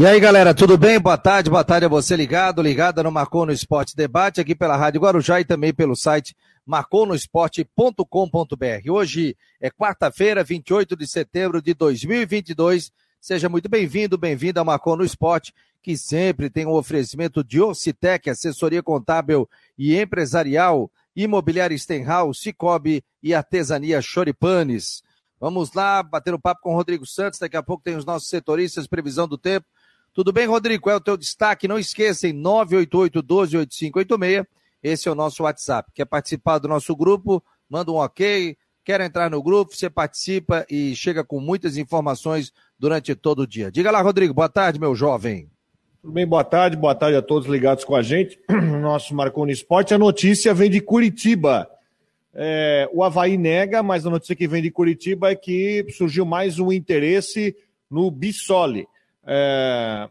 E aí, galera, tudo bem? Boa tarde, boa tarde a você ligado, ligada no Marcou no Esporte Debate, aqui pela Rádio Guarujá e também pelo site marconosport.com.br. Hoje é quarta-feira, 28 de setembro de 2022. Seja muito bem-vindo, bem-vindo ao Marcou no Esporte, que sempre tem um oferecimento de Ocitec, assessoria contábil e empresarial, imobiliária Stenhouse, Cicobi e artesania Choripanes. Vamos lá, bater um papo com o Rodrigo Santos, daqui a pouco tem os nossos setoristas, previsão do tempo. Tudo bem, Rodrigo? Qual é o teu destaque? Não esqueça, em 988-12-8586. Esse é o nosso WhatsApp. Quer participar do nosso grupo? Manda um ok. Quer entrar no grupo? Você participa e chega com muitas informações durante todo o dia. Diga lá, Rodrigo. Boa tarde, meu jovem. Tudo bem, boa tarde. Boa tarde a todos ligados com a gente. Nosso Marconi Esporte. A notícia vem de Curitiba. É, o Havaí nega, mas a notícia que vem de Curitiba é que surgiu mais um interesse no Bissoli é,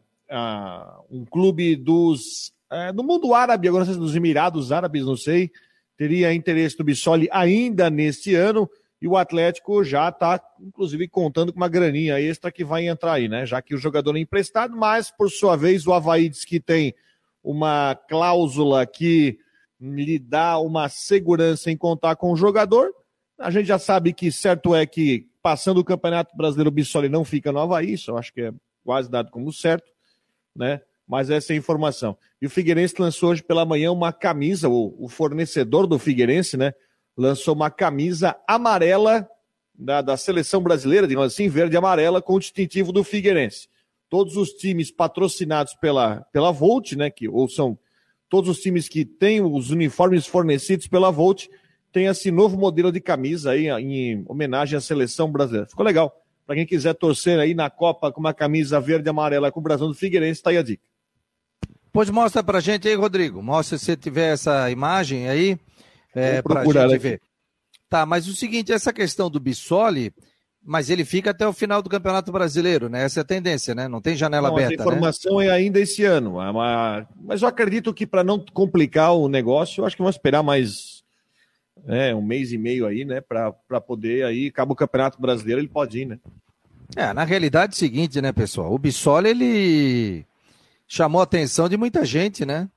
um clube dos é, do mundo árabe, agora não sei dos Emirados Árabes, não sei, teria interesse do Bissoli ainda neste ano. E o Atlético já está, inclusive, contando com uma graninha extra que vai entrar aí, né? Já que o jogador é emprestado, mas, por sua vez, o Havaí diz que tem uma cláusula que lhe dá uma segurança em contar com o jogador. A gente já sabe que certo é que, passando o Campeonato Brasileiro, o Bissoli não fica no Havaí, isso eu acho que é quase dado como certo, né? Mas essa é a informação. E o Figueirense lançou hoje pela manhã uma camisa, o, o fornecedor do Figueirense, né? Lançou uma camisa amarela da, da seleção brasileira, digamos assim, verde e amarela, com o distintivo do Figueirense. Todos os times patrocinados pela, pela Volt, né? Que, ou são todos os times que têm os uniformes fornecidos pela Volt, tem esse novo modelo de camisa aí em homenagem à seleção brasileira. Ficou legal. Para quem quiser torcer aí na Copa com uma camisa verde e amarela com o brasão do Figueirense, tá aí a dica. Pois mostra pra gente aí, Rodrigo. Mostra se tiver essa imagem aí. É, pra gente aqui. ver. Tá, mas o seguinte, essa questão do Bissoli, mas ele fica até o final do Campeonato Brasileiro, né? Essa é a tendência, né? Não tem janela não, aberta. A né? informação né? é ainda esse ano. É mas eu acredito que para não complicar o negócio, eu acho que vamos esperar mais né, um mês e meio aí, né, para poder aí, acaba o Campeonato Brasileiro, ele pode ir, né? É, na realidade é o seguinte, né, pessoal, o Bissoli, ele chamou a atenção de muita gente, né?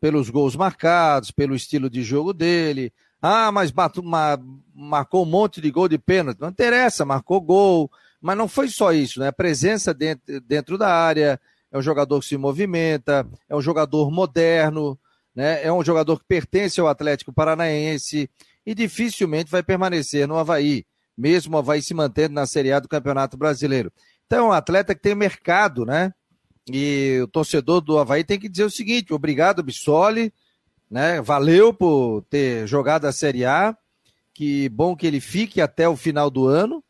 Pelos gols marcados, pelo estilo de jogo dele. Ah, mas batu, ma, marcou um monte de gol de pênalti. Não interessa, marcou gol. Mas não foi só isso, né? A presença dentro, dentro da área, é um jogador que se movimenta, é um jogador moderno, né? É um jogador que pertence ao Atlético Paranaense e dificilmente vai permanecer no Havaí, mesmo Havaí se mantendo na Série A do Campeonato Brasileiro. Então é um atleta que tem mercado, né? E o torcedor do Havaí tem que dizer o seguinte: obrigado, Bissoli, né? Valeu por ter jogado a Série A. Que bom que ele fique até o final do ano,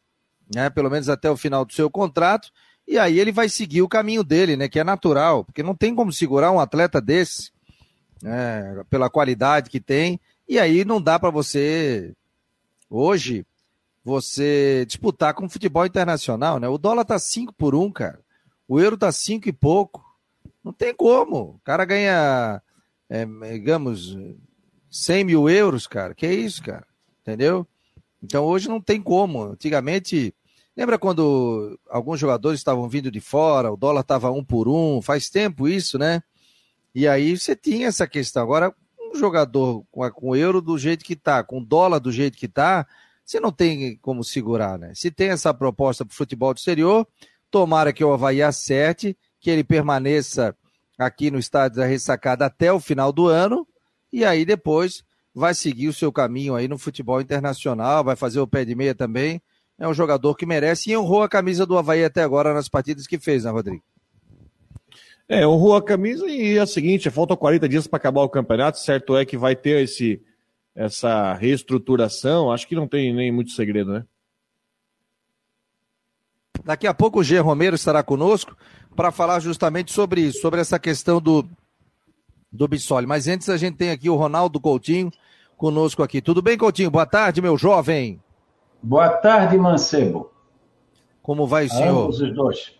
né? Pelo menos até o final do seu contrato. E aí ele vai seguir o caminho dele, né? Que é natural, porque não tem como segurar um atleta desse né, pela qualidade que tem, e aí não dá para você, hoje, você disputar com o futebol internacional, né? O dólar tá 5 por 1, um, cara. O euro tá 5 e pouco. Não tem como. O cara ganha, é, digamos, 100 mil euros, cara. Que isso, cara? Entendeu? Então hoje não tem como. Antigamente, lembra quando alguns jogadores estavam vindo de fora, o dólar estava um por um? Faz tempo isso, né? E aí você tinha essa questão. Agora, um jogador com, com euro do jeito que tá, com dólar do jeito que tá, você não tem como segurar, né? Se tem essa proposta para o futebol do exterior, tomara que o Havaí acerte, que ele permaneça aqui no estádio da ressacada até o final do ano, e aí depois vai seguir o seu caminho aí no futebol internacional, vai fazer o pé de meia também. É um jogador que merece e honrou a camisa do Havaí até agora nas partidas que fez, né, Rodrigo? É, honrou a camisa e é o seguinte, faltam 40 dias para acabar o campeonato, certo é que vai ter esse, essa reestruturação, acho que não tem nem muito segredo, né? Daqui a pouco o G. Romero estará conosco para falar justamente sobre isso, sobre essa questão do, do Bissoli. Mas antes a gente tem aqui o Ronaldo Coutinho conosco aqui. Tudo bem, Coutinho? Boa tarde, meu jovem. Boa tarde, Mancebo. Como vai o senhor? Ambos os dois.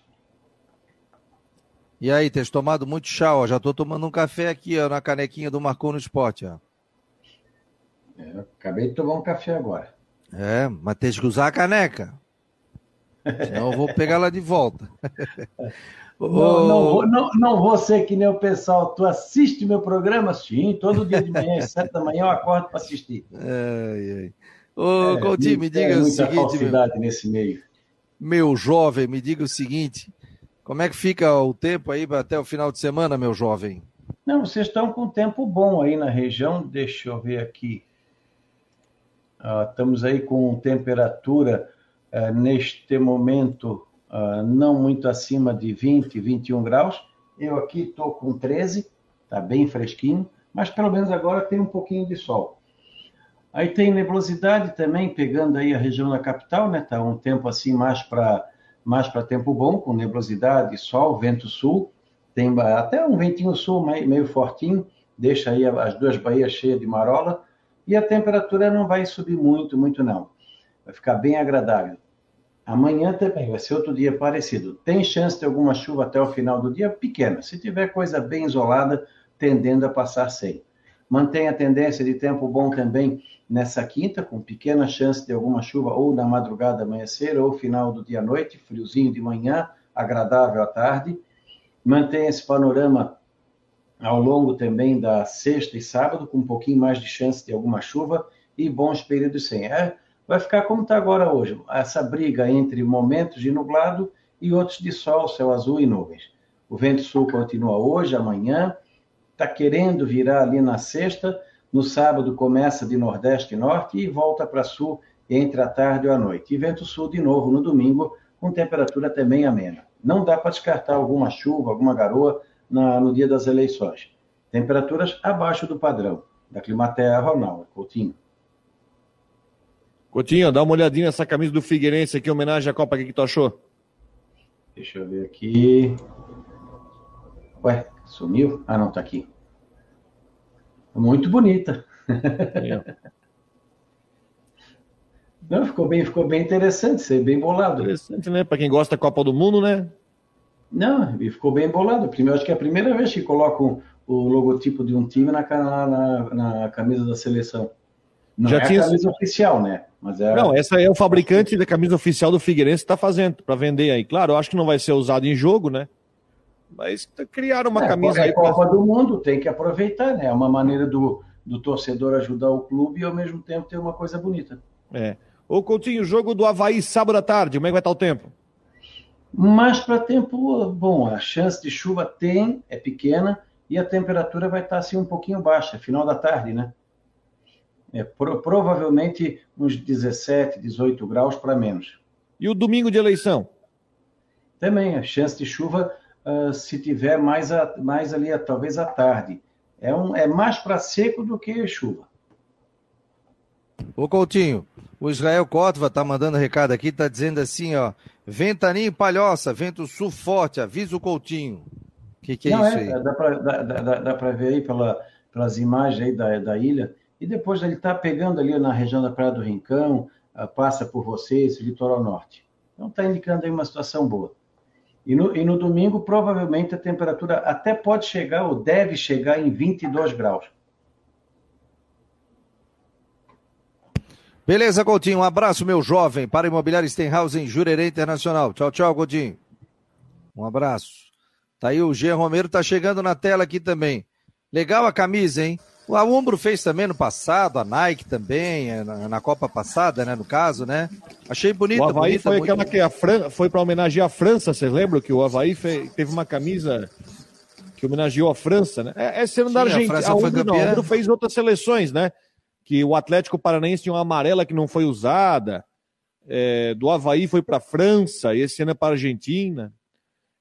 E aí, tem tomado muito chá, ó. Já tô tomando um café aqui, ó, na canequinha do Marcou no Esporte, ó. É, acabei de tomar um café agora. É, mas tem que usar a caneca. Senão eu vou pegar ela de volta. Não, não, vou, não, não vou ser que nem o pessoal. Tu assiste meu programa? Sim, todo dia de manhã, às sete da manhã, eu acordo para assistir. Ai, ai. Ô, é, Coutinho, me diga o seguinte. meu, nesse meio. Meu jovem, me diga o seguinte: como é que fica o tempo aí até o final de semana, meu jovem? Não, vocês estão com tempo bom aí na região. Deixa eu ver aqui. Ah, estamos aí com temperatura ah, neste momento ah, não muito acima de 20, 21 graus. Eu aqui estou com 13, está bem fresquinho, mas pelo menos agora tem um pouquinho de sol. Aí tem nebulosidade também, pegando aí a região da capital, né? Tá um tempo assim mais para mais para tempo bom, com nebulosidade, sol, vento sul. Tem até um ventinho sul meio, meio fortinho, deixa aí as duas baías cheias de marola. E a temperatura não vai subir muito, muito não. Vai ficar bem agradável. Amanhã também vai ser outro dia parecido. Tem chance de alguma chuva até o final do dia? Pequena. Se tiver coisa bem isolada, tendendo a passar sem. Mantém a tendência de tempo bom também nessa quinta, com pequena chance de alguma chuva ou na madrugada amanhecer ou final do dia à noite, friozinho de manhã, agradável à tarde. Mantém esse panorama ao longo também da sexta e sábado, com um pouquinho mais de chance de alguma chuva e bons períodos sem. É, vai ficar como está agora hoje, essa briga entre momentos de nublado e outros de sol, céu azul e nuvens. O vento sul continua hoje, amanhã, está querendo virar ali na sexta, no sábado começa de nordeste e norte e volta para sul entre a tarde e a noite. E vento sul de novo no domingo, com temperatura também amena. Não dá para descartar alguma chuva, alguma garoa na, no dia das eleições. Temperaturas abaixo do padrão. Da Climaterra, Ronaldo Coutinho. Coutinho, dá uma olhadinha nessa camisa do Figueirense aqui, homenagem à Copa, o que, que tu achou? Deixa eu ver aqui. Ué, sumiu? Ah, não, tá aqui. Muito bonita. Não, ficou bem, ficou bem interessante, ser bem bolado. Interessante, né? Para quem gosta da Copa do Mundo, né? Não, e ficou bem bolado. Primeiro, acho que é a primeira vez que colocam o logotipo de um time na, na, na camisa da seleção. Não Já é tinha... a camisa oficial, né? Mas é... Não, essa é o fabricante da camisa oficial do Figueirense que está fazendo para vender aí. Claro, eu acho que não vai ser usado em jogo, né? Mas criaram uma é, camisa é aí. Copa pra... do Mundo, tem que aproveitar, né? É uma maneira do, do torcedor ajudar o clube e ao mesmo tempo ter uma coisa bonita. É. Ô Coutinho, jogo do Havaí sábado à tarde, como é que vai estar o tempo? Mas para tempo bom, a chance de chuva tem, é pequena, e a temperatura vai estar assim um pouquinho baixa, final da tarde, né? É, pro, provavelmente uns 17, 18 graus para menos. E o domingo de eleição? Também, a chance de chuva, uh, se tiver mais, a, mais ali, talvez à tarde. É, um, é mais para seco do que chuva. Ô Coutinho, o Israel Cótova tá mandando recado aqui, tá dizendo assim, ó, ventaninho palhoça, vento sul forte, avisa o Coutinho. O que, que é Não, isso é, aí? Dá para dá, dá, dá ver aí pela, pelas imagens aí da, da ilha, e depois ele está pegando ali na região da Praia do Rincão, ah, passa por vocês, litoral norte. Então está indicando aí uma situação boa. E no, e no domingo, provavelmente, a temperatura até pode chegar, ou deve chegar, em 22 graus. Beleza, Coutinho. Um abraço, meu jovem, para Imobiliário Stenhouse em Jurerê Internacional. Tchau, tchau, Coutinho. Um abraço. Tá aí o G. Romero, tá chegando na tela aqui também. Legal a camisa, hein? A Umbro fez também no passado, a Nike também, é, na, na Copa passada, né, no caso, né? Achei bonito. O Havaí bonita, foi aquela que a Fran... foi para homenagear a França, vocês lembram que o Havaí fez... teve uma camisa que homenageou a França, né? É, é sendo da Argentina. A, a Umbro, não, a Umbro fez outras seleções, né? Que o Atlético Paranaense tinha uma amarela que não foi usada, é, do Havaí foi para a França, e esse ano é para a Argentina.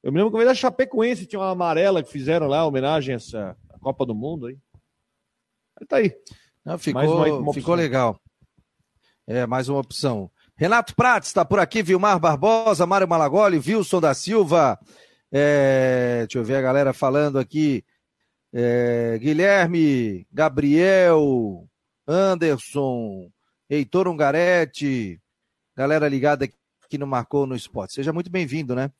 Eu me lembro que a Chapecoense tinha uma amarela que fizeram lá, homenagem a essa Copa do Mundo aí. Tá aí. Não, ficou, ficou legal. É, mais uma opção. Renato Prates está por aqui, Vilmar Barbosa, Mário Malagoli, Wilson da Silva. É, deixa eu ver a galera falando aqui. É, Guilherme, Gabriel, Anderson, Heitor Ungaretti, galera ligada aqui no Marcou no Esporte. Seja muito bem-vindo, né?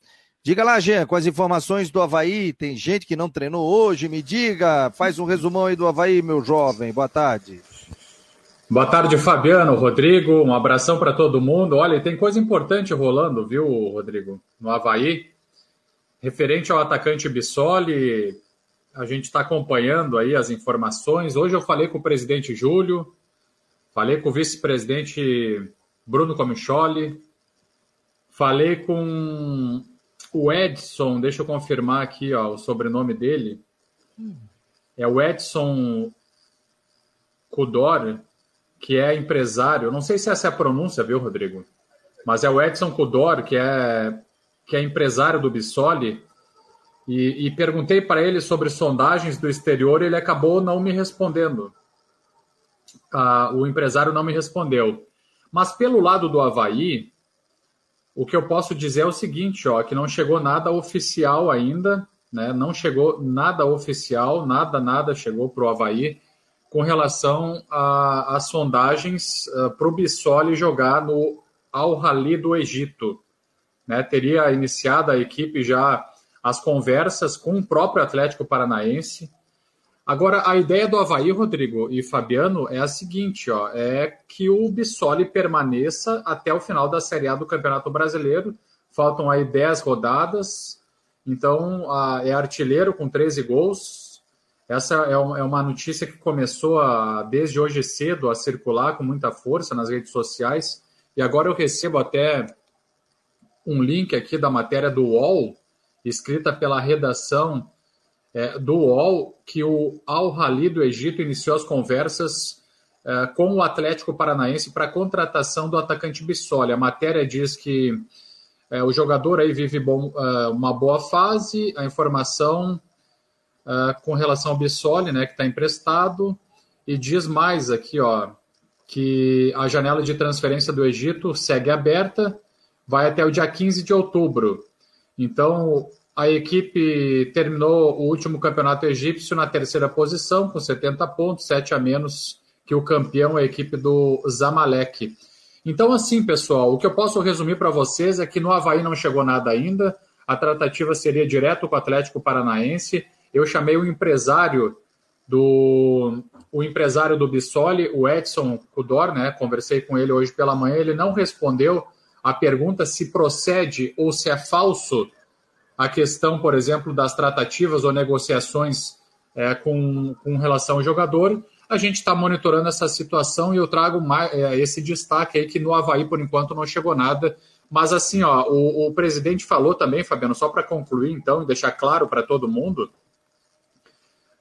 Diga lá, Jean, com as informações do Havaí, tem gente que não treinou hoje, me diga, faz um resumão aí do Havaí, meu jovem, boa tarde. Boa tarde, Fabiano, Rodrigo, um abração para todo mundo. Olha, tem coisa importante rolando, viu, Rodrigo, no Havaí. referente ao atacante Bissoli, a gente está acompanhando aí as informações. Hoje eu falei com o presidente Júlio, falei com o vice-presidente Bruno Comicholi, falei com o Edson, deixa eu confirmar aqui ó, o sobrenome dele. É o Edson Kudor, que é empresário. Não sei se essa é a pronúncia, viu, Rodrigo? Mas é o Edson Kudor, que é, que é empresário do Bissoli e, e perguntei para ele sobre sondagens do exterior e ele acabou não me respondendo. Ah, o empresário não me respondeu. Mas pelo lado do Havaí, o que eu posso dizer é o seguinte, ó, que não chegou nada oficial ainda, né? Não chegou nada oficial, nada, nada chegou para o Havaí com relação às sondagens uh, para o Bissoli jogar no Al Rally do Egito. Né? Teria iniciado a equipe já as conversas com o próprio Atlético Paranaense. Agora, a ideia do Havaí, Rodrigo e Fabiano, é a seguinte: ó, é que o Bissoli permaneça até o final da Série A do Campeonato Brasileiro. Faltam aí 10 rodadas, então a, é artilheiro com 13 gols. Essa é, é uma notícia que começou a, desde hoje cedo a circular com muita força nas redes sociais. E agora eu recebo até um link aqui da matéria do UOL, escrita pela redação é, do UOL, que o Al Rali do Egito iniciou as conversas é, com o Atlético Paranaense para a contratação do atacante Bissoli. A matéria diz que é, o jogador aí vive bom, é, uma boa fase, a informação é, com relação ao Bissoli, né, que está emprestado, e diz mais aqui, ó, que a janela de transferência do Egito segue aberta, vai até o dia 15 de outubro. Então, a equipe terminou o último campeonato egípcio na terceira posição, com 70 pontos, 7 a menos que o campeão, a equipe do Zamalek. Então, assim, pessoal, o que eu posso resumir para vocês é que no Havaí não chegou nada ainda, a tratativa seria direto com o Atlético Paranaense. Eu chamei o empresário do o empresário do Bissoli, o Edson Cudor, né? Conversei com ele hoje pela manhã, ele não respondeu a pergunta se procede ou se é falso a questão, por exemplo, das tratativas ou negociações é, com, com relação ao jogador. A gente está monitorando essa situação e eu trago mais, é, esse destaque aí que no Havaí, por enquanto, não chegou nada. Mas assim, ó, o, o presidente falou também, Fabiano, só para concluir então e deixar claro para todo mundo,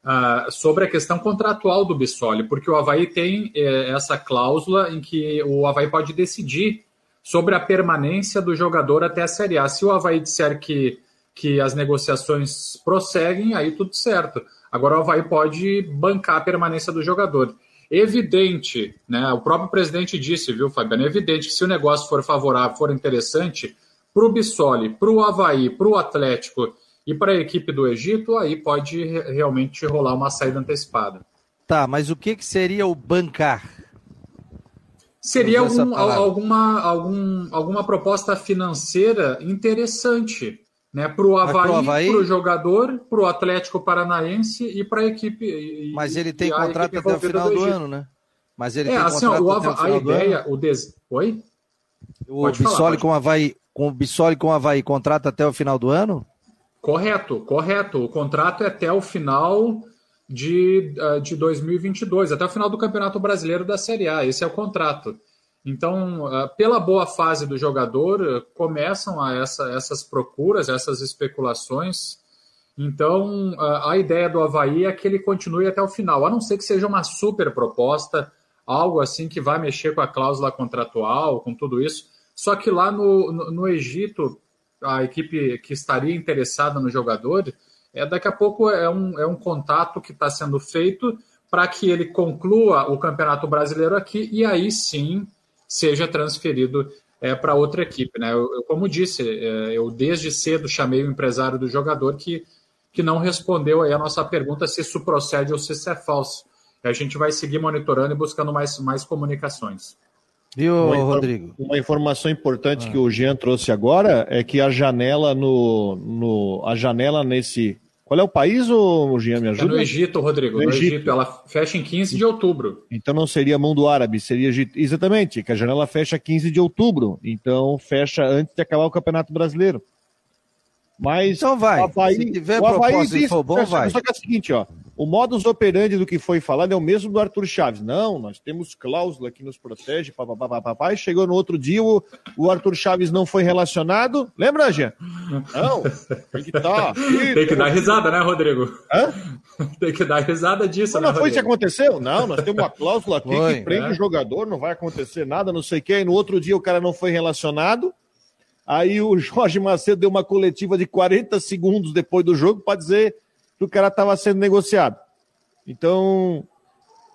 uh, sobre a questão contratual do Bissoli, porque o Havaí tem é, essa cláusula em que o Havaí pode decidir sobre a permanência do jogador até a Série A. Se o Havaí disser que, que as negociações prosseguem, aí tudo certo. Agora o Havaí pode bancar a permanência do jogador. Evidente, né? O próprio presidente disse, viu, Fabiano? É evidente que se o negócio for favorável, for interessante, para o Bissoli, para o Havaí, para o Atlético e para a equipe do Egito, aí pode realmente rolar uma saída antecipada. Tá, mas o que, que seria o bancar? Seria algum, alguma, algum, alguma proposta financeira interessante né, para o Havaí, para o jogador, para o Atlético Paranaense e para a equipe. Mas ele tem contrato até o final do, do, ano, né? Mas ele é, tem assim, contrato ó, Havaí, a ideia, o des... Oi? O Bissoli com o Havaí, com o Bissoli com o Havaí, contrato até o final do ano? Correto, correto. O contrato é até o final de, uh, de 2022, até o final do Campeonato Brasileiro da Série A. Esse é o contrato. Então, uh, pela boa fase do jogador, uh, começam a essa, essas procuras, essas especulações. Então, a ideia do Havaí é que ele continue até o final, a não ser que seja uma super proposta, algo assim que vai mexer com a cláusula contratual, com tudo isso. Só que lá no, no, no Egito, a equipe que estaria interessada no jogador é, daqui a pouco é um, é um contato que está sendo feito para que ele conclua o Campeonato Brasileiro aqui e aí sim seja transferido é, para outra equipe. Né? Eu, eu como disse, é, eu desde cedo chamei o empresário do jogador que, que não respondeu aí a nossa pergunta se isso procede ou se isso é falso. E a gente vai seguir monitorando e buscando mais, mais comunicações. Viu, uma Rodrigo? Uma informação importante ah. que o Jean trouxe agora é que a janela no, no a janela nesse qual é o país, o Jean, me ajuda? É no Egito, Rodrigo. No, no Egito. Egito. Ela fecha em 15 de outubro. Então não seria mundo árabe, seria Egito. Exatamente, que a janela fecha 15 de outubro. Então fecha antes de acabar o Campeonato Brasileiro. Mas então vai. O Havaí, Se tiver o Havaí proposta disse, for bom, vai. Só que é o seguinte, ó. O modus operandi do que foi falado é o mesmo do Arthur Chaves. Não, nós temos cláusula que nos protege, papapá, Chegou no outro dia, o, o Arthur Chaves não foi relacionado. Lembra, Jean? Não, tem que tá. Tem que dar risada, né, Rodrigo? Hã? Tem que dar risada disso, Mas né, Não foi isso que aconteceu? Não, nós temos uma cláusula aqui foi, que prende é? o jogador, não vai acontecer nada, não sei o quê. E no outro dia o cara não foi relacionado. Aí o Jorge Macedo deu uma coletiva de 40 segundos depois do jogo para dizer que o cara estava sendo negociado. Então,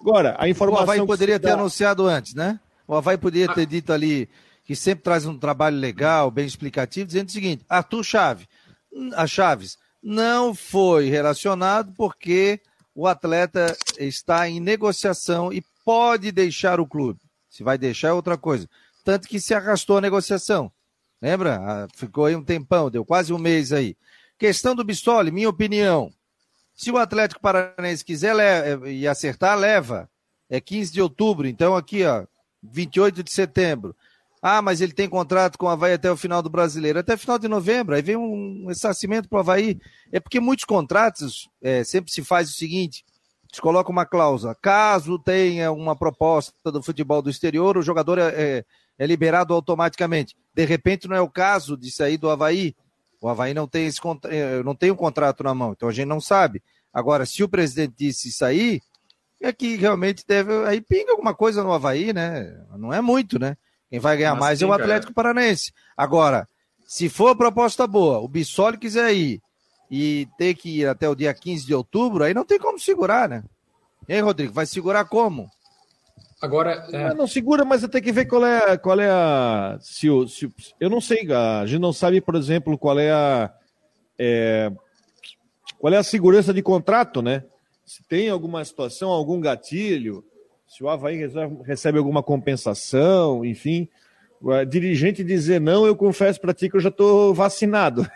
agora, a informação. O Havaí poderia ter dá... anunciado antes, né? O Havaí poderia ter dito ali que sempre traz um trabalho legal, bem explicativo, dizendo o seguinte: Arthur Chaves, a Chaves não foi relacionado porque o atleta está em negociação e pode deixar o clube. Se vai deixar é outra coisa. Tanto que se arrastou a negociação. Lembra? Ah, ficou aí um tempão, deu quase um mês aí. Questão do Bistoli, minha opinião. Se o Atlético Paranaense quiser le e acertar, leva. É 15 de outubro, então aqui, ó, 28 de setembro. Ah, mas ele tem contrato com o Havaí até o final do brasileiro, até final de novembro. Aí vem um ressarcimento para o Havaí. É porque muitos contratos é, sempre se faz o seguinte: se coloca uma cláusula. Caso tenha uma proposta do futebol do exterior, o jogador é, é é liberado automaticamente. De repente não é o caso de sair do Havaí. O Havaí não tem, esse, eh, não tem um contrato na mão, então a gente não sabe. Agora, se o presidente disse sair, é que realmente deve. Aí pinga alguma coisa no Havaí, né? Não é muito, né? Quem vai ganhar Mas mais é o Atlético Paranaense. Agora, se for proposta boa, o Bissoli quiser ir e ter que ir até o dia 15 de outubro, aí não tem como segurar, né? E aí, Rodrigo, vai segurar como? Agora. É... Não, segura, mas tem que ver qual é, qual é a. Se, se, eu não sei, a gente não sabe, por exemplo, qual é a. É, qual é a segurança de contrato, né? Se tem alguma situação, algum gatilho, se o Havaí recebe alguma compensação, enfim. O dirigente dizer não, eu confesso para ti que eu já estou vacinado.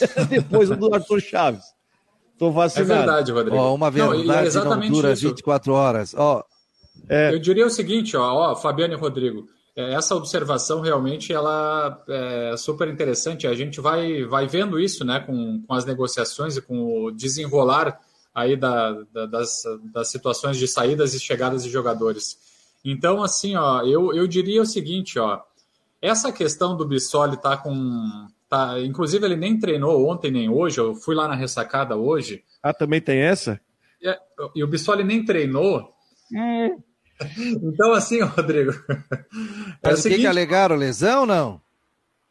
Depois do Arthur Chaves. Estou vacinado. É verdade, Rodrigo. Ó, uma verdade não, é exatamente não dura isso. 24 horas. Ó, é... Eu diria o seguinte, ó, ó Fabiano e Rodrigo, é, essa observação realmente ela é super interessante. A gente vai, vai vendo isso, né, com, com as negociações e com o desenrolar aí da, da, das, das situações de saídas e chegadas de jogadores. Então, assim, ó, eu, eu diria o seguinte, ó, essa questão do Bissoli tá com, tá, inclusive ele nem treinou ontem nem hoje. Eu fui lá na ressacada hoje. Ah, também tem essa? É, e o Bissoli nem treinou. Hum. Então, assim, Rodrigo. É o seguinte... que alegaram? Lesão ou não?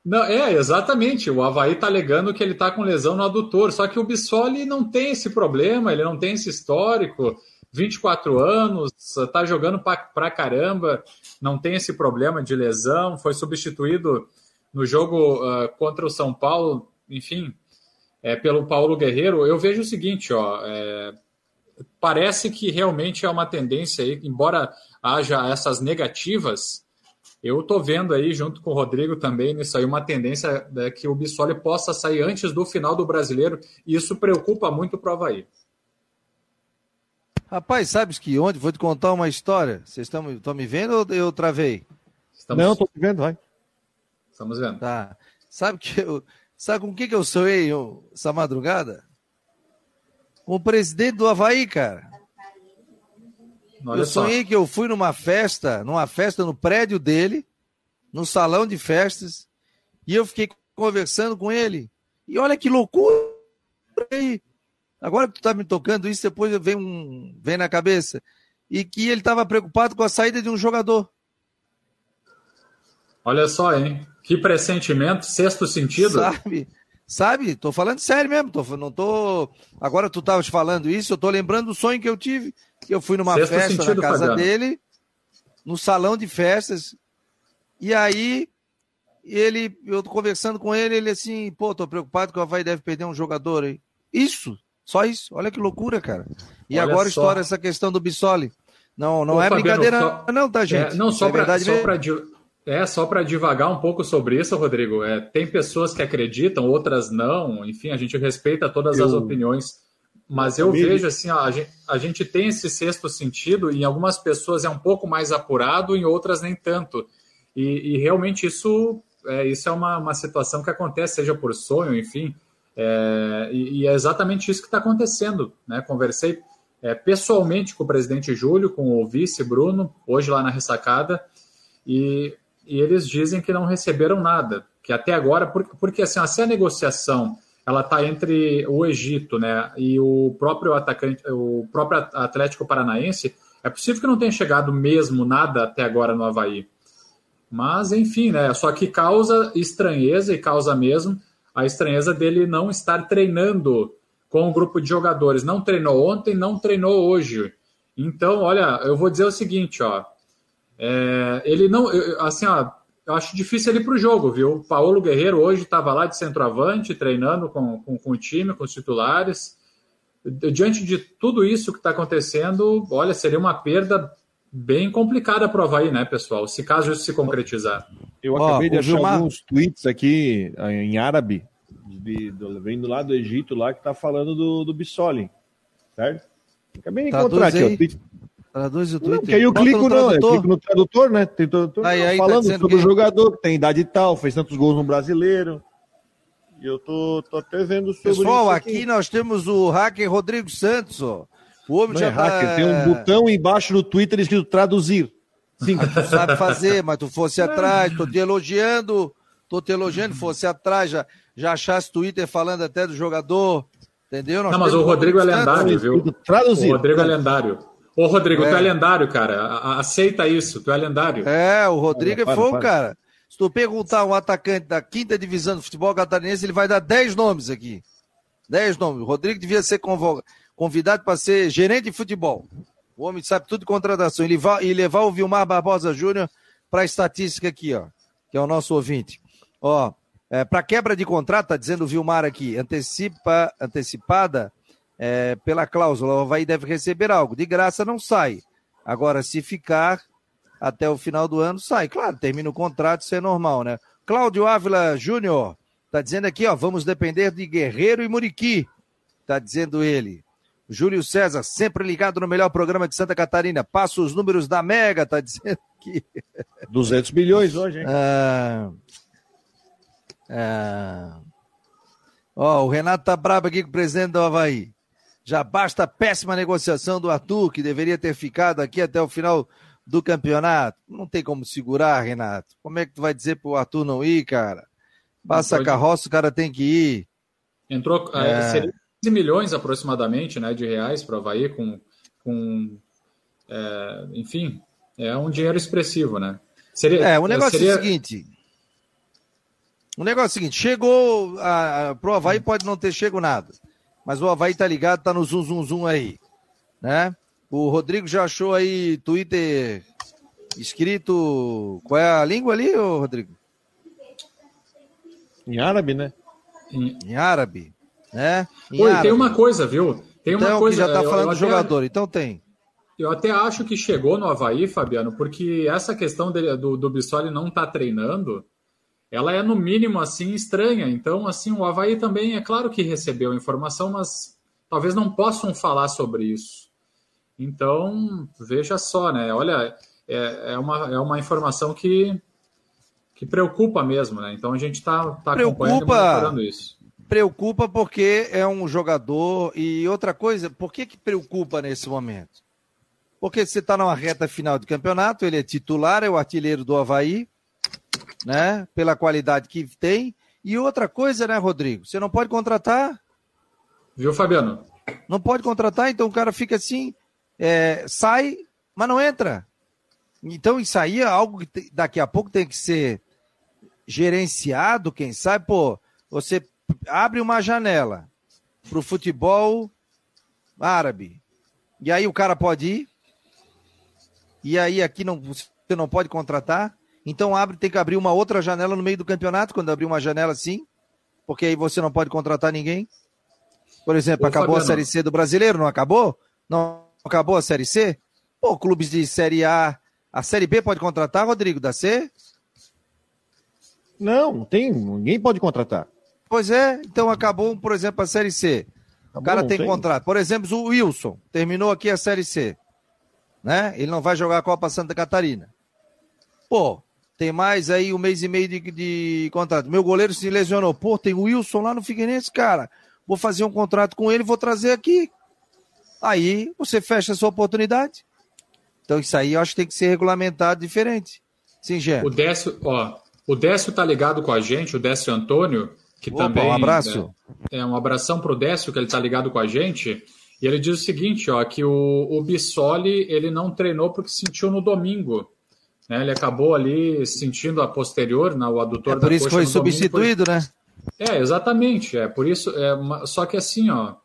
Não, é, exatamente. O Havaí está alegando que ele está com lesão no adutor, só que o Bissoli não tem esse problema, ele não tem esse histórico. 24 anos, está jogando pra, caramba, não tem esse problema de lesão, foi substituído no jogo uh, contra o São Paulo, enfim, é, pelo Paulo Guerreiro. Eu vejo o seguinte, ó, é, parece que realmente é uma tendência aí, embora haja essas negativas, eu estou vendo aí, junto com o Rodrigo também, nisso aí, uma tendência né, que o Bissoli possa sair antes do final do brasileiro, e isso preocupa muito para o Havaí. Rapaz, sabes que ontem, vou te contar uma história. Vocês estão me vendo ou eu travei? Estamos... Não, estou vendo, vai. Estamos vendo. Tá. Sabe, que eu, sabe com o que, que eu sonhei essa madrugada? Com o presidente do Havaí, cara. Olha eu sonhei só. que eu fui numa festa, numa festa no prédio dele, no salão de festas, e eu fiquei conversando com ele. E olha que loucura aí. Agora que tu tá me tocando isso, depois vem um vem na cabeça. E que ele estava preocupado com a saída de um jogador. Olha só, hein? Que pressentimento, sexto sentido. Sabe? Sabe? Tô falando sério mesmo. Tô, não tô. Agora tu estavas falando isso, eu tô lembrando do sonho que eu tive. Que eu fui numa Sexto festa na casa Fabiano. dele, no salão de festas. E aí, ele, eu tô conversando com ele, ele assim, pô, tô preocupado que o Havaí deve perder um jogador aí. Isso, só isso. Olha que loucura, cara. E Olha agora só. estoura essa questão do Bissoli. Não, não Ô, é Fabiano, brincadeira, só... não, tá, gente? É, não, só é para é, só para divagar um pouco sobre isso, Rodrigo, é, tem pessoas que acreditam, outras não, enfim, a gente respeita todas eu... as opiniões, mas eu vejo assim, ó, a, gente, a gente tem esse sexto sentido, e em algumas pessoas é um pouco mais apurado, em outras nem tanto. E, e realmente isso é, isso é uma, uma situação que acontece, seja por sonho, enfim, É, e, e, é exatamente isso que está acontecendo. Né? Conversei é, pessoalmente com o presidente Júlio, com o vice Bruno, hoje lá na ressacada, e, e eles dizem que não receberam nada, que até agora, porque, assim, se a negociação ela está entre o Egito né, e o próprio atacante, o próprio Atlético Paranaense, é possível que não tenha chegado mesmo nada até agora no Havaí. Mas, enfim, né? Só que causa estranheza e causa mesmo a estranheza dele não estar treinando com o grupo de jogadores. Não treinou ontem, não treinou hoje. Então, olha, eu vou dizer o seguinte, ó. É, ele não, assim, ó, eu acho difícil ele ir para o jogo, viu? O Paulo Guerreiro hoje estava lá de centroavante, treinando com, com, com, o time, com os titulares. Diante de tudo isso que está acontecendo, olha, seria uma perda bem complicada para o Havaí, né, pessoal? Se caso isso se concretizar. Eu acabei oh, de achar Gilmar... alguns tweets aqui em árabe, de, de, vindo lá do Egito, lá que está falando do, do Bissoli, certo? Acabei de encontrar aqui, ó. Traduz o Twitter. Não, que aí eu clico, no, eu clico no tradutor, né? Tem tradutor aí, aí, tá falando tá sobre que... o jogador que tem idade tal, fez tantos gols no brasileiro. E eu tô, tô até vendo sobre Pessoal, aqui. aqui nós temos o hacker Rodrigo Santos, ó. O homem já é hacker, tá... tem um botão embaixo do Twitter escrito traduzir. Sim, tu sabe fazer, mas tu fosse atrás, tô te elogiando, tô te elogiando, fosse atrás, já, já achasse Twitter falando até do jogador, entendeu? Nós Não, mas o Rodrigo é lendário, viu? Traduzir. O Rodrigo é lendário. Ô, Rodrigo, é. tu é lendário, cara. Aceita isso, tu é lendário. É, o Rodrigo é fogo, cara. Se tu perguntar um atacante da quinta divisão do futebol catarinense, ele vai dar 10 nomes aqui. 10 nomes. O Rodrigo devia ser convocado convidado para ser gerente de futebol. O homem sabe tudo de contratação. E levar, e levar o Vilmar Barbosa Júnior para a estatística aqui, ó, que é o nosso ouvinte. Ó, é, para quebra de contrato, tá dizendo o Vilmar aqui, antecipa, antecipada é, pela cláusula, o Havaí deve receber algo. De graça não sai. Agora, se ficar até o final do ano, sai. Claro, termina o contrato, isso é normal, né? Cláudio Ávila Júnior tá dizendo aqui, ó, vamos depender de Guerreiro e Muriqui, tá dizendo ele. Júlio César, sempre ligado no melhor programa de Santa Catarina. Passa os números da Mega, tá dizendo aqui. 200 milhões hoje, hein? Ah, ah, ó, o Renato tá brabo aqui com o presidente do Havaí. Já basta a péssima negociação do Arthur, que deveria ter ficado aqui até o final do campeonato. Não tem como segurar, Renato. Como é que tu vai dizer pro Arthur não ir, cara? Passa a carroça, o cara tem que ir. Entrou. É... é seria 15 milhões aproximadamente né, de reais para o Havaí, com, com é, enfim, é um dinheiro expressivo, né? Seria, é, o negócio seria... é o seguinte. O negócio é o seguinte, chegou a, a, pro Havaí pode não ter chego nada, mas o Havaí tá ligado, tá no zoom, zoom, zoom aí, né? O Rodrigo já achou aí Twitter escrito, qual é a língua ali, Rodrigo? Em árabe, né? Em, em árabe né? Oi, tem uma coisa, viu? Tem uma então, coisa. já tá falando do jogador, então tem. Eu até acho que chegou no Havaí, Fabiano, porque essa questão dele, do, do Bissoli não tá treinando, ela é no mínimo assim estranha. Então, assim, o Havaí também é claro que recebeu informação, mas talvez não possam falar sobre isso. Então, veja só, né? Olha, é, é, uma, é uma informação que, que preocupa mesmo, né? Então a gente está tá acompanhando e monitorando isso preocupa porque é um jogador. E outra coisa, por que, que preocupa nesse momento? Porque você está numa reta final de campeonato, ele é titular, é o artilheiro do Havaí, né? Pela qualidade que tem. E outra coisa, né, Rodrigo? Você não pode contratar. Viu, Fabiano? Não pode contratar, então o cara fica assim, é, sai, mas não entra. Então isso aí é algo que daqui a pouco tem que ser gerenciado, quem sabe, pô, você abre uma janela para o futebol árabe. E aí o cara pode ir. E aí aqui não, você não pode contratar. Então abre, tem que abrir uma outra janela no meio do campeonato, quando abrir uma janela assim, porque aí você não pode contratar ninguém. Por exemplo, Ô, acabou Fabiano. a Série C do brasileiro, não acabou? Não acabou a Série C? Pô, clubes de Série A, a Série B pode contratar, Rodrigo, da C? Não, não tem, ninguém pode contratar. Pois é, então acabou, por exemplo, a Série C. o cara tem, tem contrato. Por exemplo, o Wilson terminou aqui a Série C. Né? Ele não vai jogar a Copa Santa Catarina. Pô, tem mais aí um mês e meio de, de contrato. Meu goleiro se lesionou. Pô, tem o Wilson lá no Figueirense, cara. Vou fazer um contrato com ele, vou trazer aqui. Aí você fecha a sua oportunidade. Então isso aí eu acho que tem que ser regulamentado diferente. Sim, Gé. O Décio, ó, o Décio tá ligado com a gente, o Décio Antônio, que Opa, também. Um abraço. É, é um abração pro Décio, que ele tá ligado com a gente. E ele diz o seguinte, ó, que o, o Bissoli ele não treinou porque sentiu no domingo. Né? Ele acabou ali sentindo a posterior, na, o adutor é por da isso que foi substituído, foi... né? É, exatamente. É por isso. É, só que assim, ó,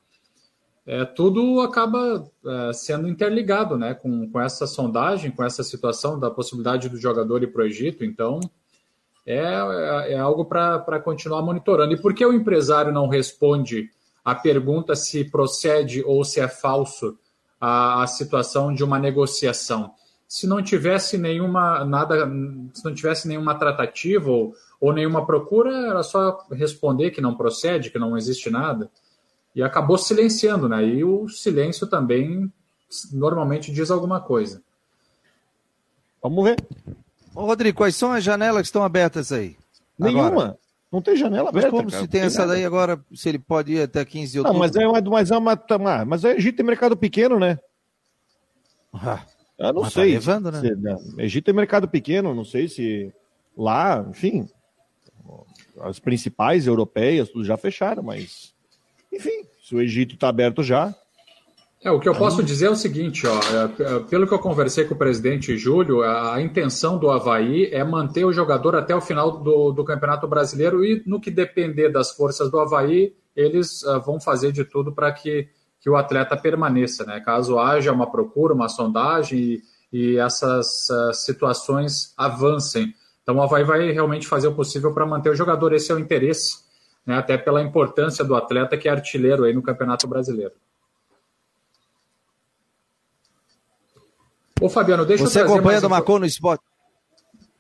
é, tudo acaba é, sendo interligado, né? Com, com essa sondagem, com essa situação da possibilidade do jogador ir para o Egito. Então, é, é, é algo para continuar monitorando. E por que o empresário não responde a pergunta se procede ou se é falso a, a situação de uma negociação? Se não tivesse nenhuma nada, se não tivesse nenhuma tratativa ou, ou nenhuma procura, era só responder que não procede, que não existe nada. E acabou silenciando, né? E o silêncio também normalmente diz alguma coisa. Vamos ver. Ô, Rodrigo, quais são as janelas que estão abertas aí? Nenhuma. Agora? Não tem janela aberta. Mas como cara, se tem, tem essa nada. daí agora, se ele pode ir até 15 de outubro? Não, mas é uma. Mas, é uma, tá, mas a Egito é mercado pequeno, né? Ah, eu não mas sei. Tá levando, né? Se, né? Egito é mercado pequeno, não sei se lá, enfim, as principais europeias tudo já fecharam, mas enfim, se o Egito está aberto já. É, o que eu posso dizer é o seguinte, ó, é, é, pelo que eu conversei com o presidente Júlio, a, a, intenção do Havaí é manter o jogador até o final do, do Campeonato Brasileiro e no que depender das forças do Havaí, eles uh, vão fazer de tudo para que, que o atleta permaneça, né? Caso haja uma procura, uma sondagem e, e essas uh, situações avancem. Então o Havaí vai realmente fazer o possível para manter o jogador, esse é o interesse, né? até pela importância do atleta que é artilheiro aí no Campeonato Brasileiro. Ô, Fabiano, deixa Você eu trazer acompanha do Marcou no Esporte.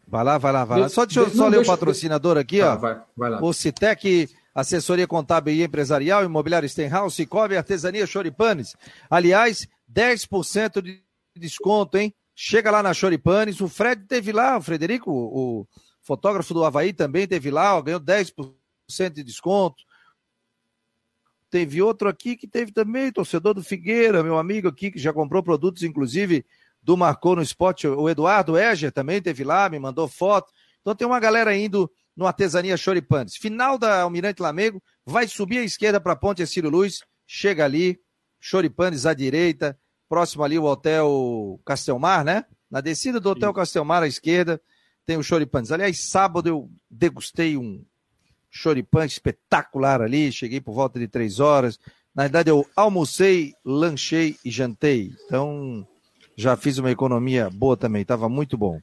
Vai lá, vai lá, vai lá. Só deixa eu só ler deixa... o patrocinador aqui, tá, ó. Vai, vai lá. O Citec, assessoria contábil e empresarial, imobiliário Stenhouse, Cicobi, artesania Choripanes. Aliás, 10% de desconto, hein? Chega lá na Choripanes. O Fred teve lá, o Frederico, o fotógrafo do Havaí também teve lá, ó, ganhou 10% de desconto. Teve outro aqui que teve também, torcedor do Figueira, meu amigo aqui, que já comprou produtos, inclusive, do Marcou no Esporte. O Eduardo Eger também teve lá, me mandou foto. Então tem uma galera indo no Artesania Choripanes. Final da Almirante Lamego, vai subir à esquerda para a Ponte Ciro Luz, chega ali, Choripanes à direita, próximo ali o Hotel Castelmar, né? Na descida do Hotel Sim. Castelmar à esquerda tem o Choripanes. Aliás, sábado eu degustei um choripan espetacular ali, cheguei por volta de três horas. Na verdade, eu almocei, lanchei e jantei. Então, já fiz uma economia boa também, estava muito bom.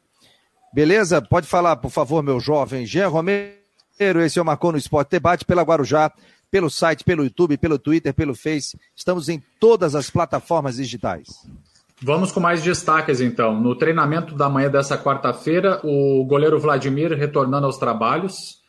Beleza? Pode falar, por favor, meu jovem Jean Romero. Esse é o Marcou no Esporte Debate pela Guarujá, pelo site, pelo YouTube, pelo Twitter, pelo Face. Estamos em todas as plataformas digitais. Vamos com mais destaques, então. No treinamento da manhã dessa quarta-feira, o goleiro Vladimir retornando aos trabalhos,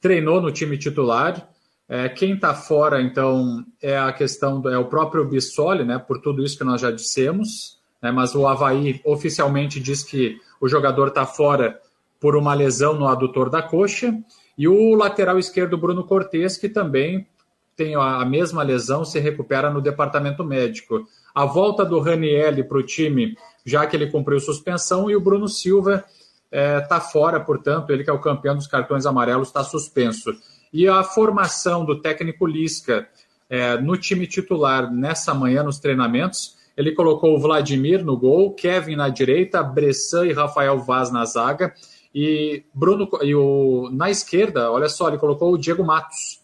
treinou no time titular. É, quem está fora, então, é a questão do, é o próprio Bissoli, né? Por tudo isso que nós já dissemos né, mas o Havaí oficialmente diz que o jogador está fora por uma lesão no adutor da coxa, e o lateral esquerdo Bruno Cortes, que também tem a mesma lesão, se recupera no departamento médico. A volta do Ranielli para o time, já que ele cumpriu suspensão, e o Bruno Silva está é, fora, portanto, ele que é o campeão dos cartões amarelos, está suspenso. E a formação do técnico Lisca é, no time titular nessa manhã nos treinamentos ele colocou o Vladimir no gol, Kevin na direita, Bressan e Rafael Vaz na zaga. E Bruno e o, na esquerda, olha só, ele colocou o Diego Matos.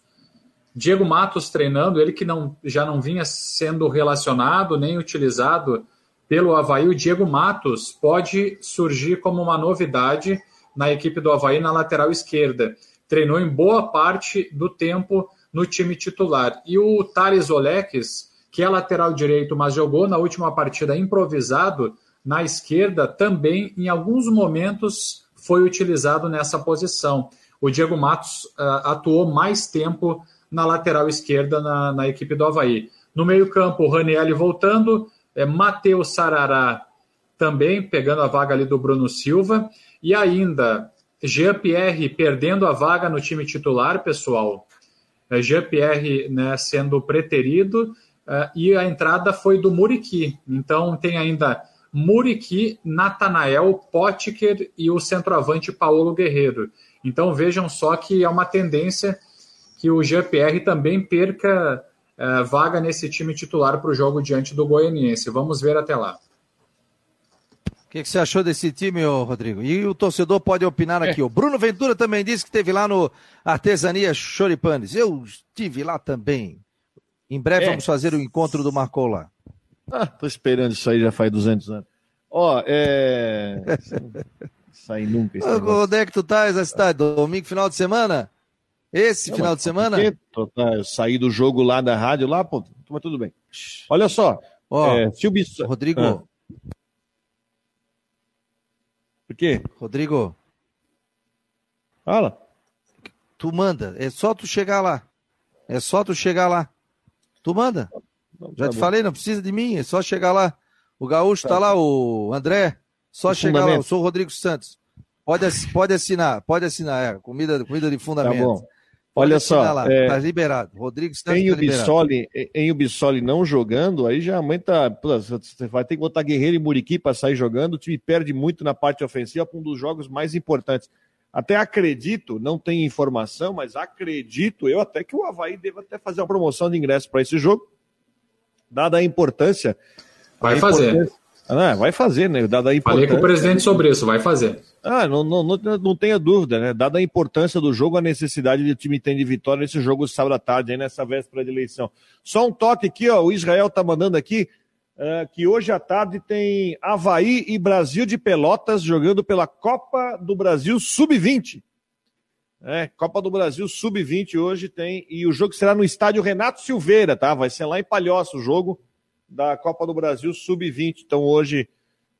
Diego Matos treinando, ele que não, já não vinha sendo relacionado nem utilizado pelo Havaí. O Diego Matos pode surgir como uma novidade na equipe do Havaí na lateral esquerda. Treinou em boa parte do tempo no time titular. E o Thales Oleques que é lateral direito, mas jogou na última partida improvisado na esquerda, também em alguns momentos foi utilizado nessa posição. O Diego Matos uh, atuou mais tempo na lateral esquerda na, na equipe do Havaí. No meio-campo, o Ranielli voltando, é, Matheus Sarará também pegando a vaga ali do Bruno Silva, e ainda Jean-Pierre perdendo a vaga no time titular, pessoal. É, Jean-Pierre né, sendo preterido uh, e a entrada foi do Muriqui. Então tem ainda Muriqui, Natanael, Potker e o centroavante Paulo Guerreiro. Então vejam só que é uma tendência que o GPR também perca uh, vaga nesse time titular para o jogo diante do Goianiense. Vamos ver até lá. O que, que, você achou desse time, Rodrigo? E o torcedor pode opinar aqui. É. O Bruno Ventura também disse que esteve lá no Artesania Choripanes. Eu estive lá também. Em breve é. vamos fazer o encontro do Marcou lá. Ah, tô esperando isso aí já faz 200 anos. Ó, é... isso aí nunca. Onde é que tu tá essa cidade? Domingo, final de semana? Esse Não, final de semana? Tá, eu saí do jogo lá da rádio, lá, pô, mas tudo bem. Olha só. Ó, é, Rodrigo... Ah. Por quê? Rodrigo. Fala. Tu manda. É só tu chegar lá. É só tu chegar lá. Tu manda. Não, Já tá te bom. falei, não precisa de mim. É só chegar lá. O Gaúcho tá, tá lá, o André. Só o chegar lá. Eu sou o Rodrigo Santos. Pode, pode assinar, pode assinar. É, comida, comida de fundamento. Tá bom. Olha só, lá, é, tá liberado. Rodrigo Santos em tá Ubissoli, em Ubissoli não jogando, aí já aumenta. Você vai ter que botar Guerreiro e Muriqui para sair jogando. O time perde muito na parte ofensiva para um dos jogos mais importantes. Até acredito, não tenho informação, mas acredito eu até que o Havaí deva até fazer uma promoção de ingresso para esse jogo, dada a importância. Vai a fazer. Importância, ah, vai fazer, né? Dada a importância. Falei com o presidente sobre isso, vai fazer. Ah, não, não, não, não tenha dúvida, né? Dada a importância do jogo, a necessidade de o time ter de vitória nesse jogo sábado à tarde, aí nessa véspera de eleição. Só um toque aqui, ó. O Israel tá mandando aqui uh, que hoje à tarde tem Havaí e Brasil de Pelotas jogando pela Copa do Brasil Sub-20. É, Copa do Brasil Sub-20 hoje tem. E o jogo será no estádio Renato Silveira, tá? Vai ser lá em Palhoça o jogo da Copa do Brasil Sub-20. Então hoje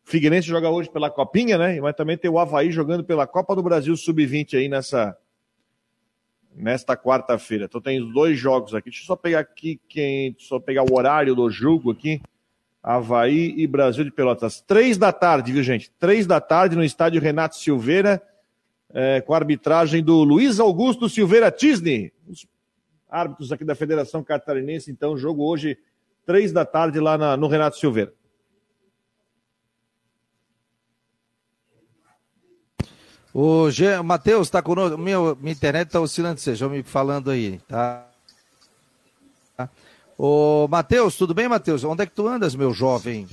Figueirense joga hoje pela Copinha, né? Mas também tem o Havaí jogando pela Copa do Brasil Sub-20 aí nessa nesta quarta-feira. Então tem os dois jogos aqui. Deixa eu só pegar aqui quem, só pegar o horário do jogo aqui. Havaí e Brasil de Pelotas. Três da tarde, viu, gente? Três da tarde no estádio Renato Silveira, é, com a arbitragem do Luiz Augusto Silveira Tisney. Os árbitros aqui da Federação Catarinense. Então, jogo hoje, três da tarde, lá na, no Renato Silveira. O. Matheus está conosco. Meu, minha internet está oscilando, sejam me falando aí, tá? Ô, Matheus, tudo bem, Matheus? Onde é que tu andas, meu jovem?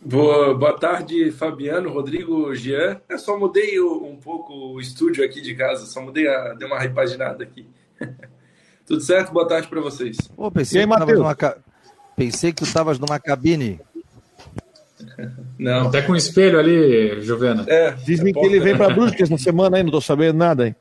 Boa, boa tarde, Fabiano, Rodrigo, Jean. Eu só mudei um pouco o estúdio aqui de casa, só mudei a, dei uma repaginada aqui. Tudo certo? Boa tarde para vocês. Pô, pensei, aí, que numa, pensei que tu estavas numa cabine não. Até com espelho ali, Juvena. É, Dizem é que ele vem para Brusque essa semana aí, não tô sabendo nada aí.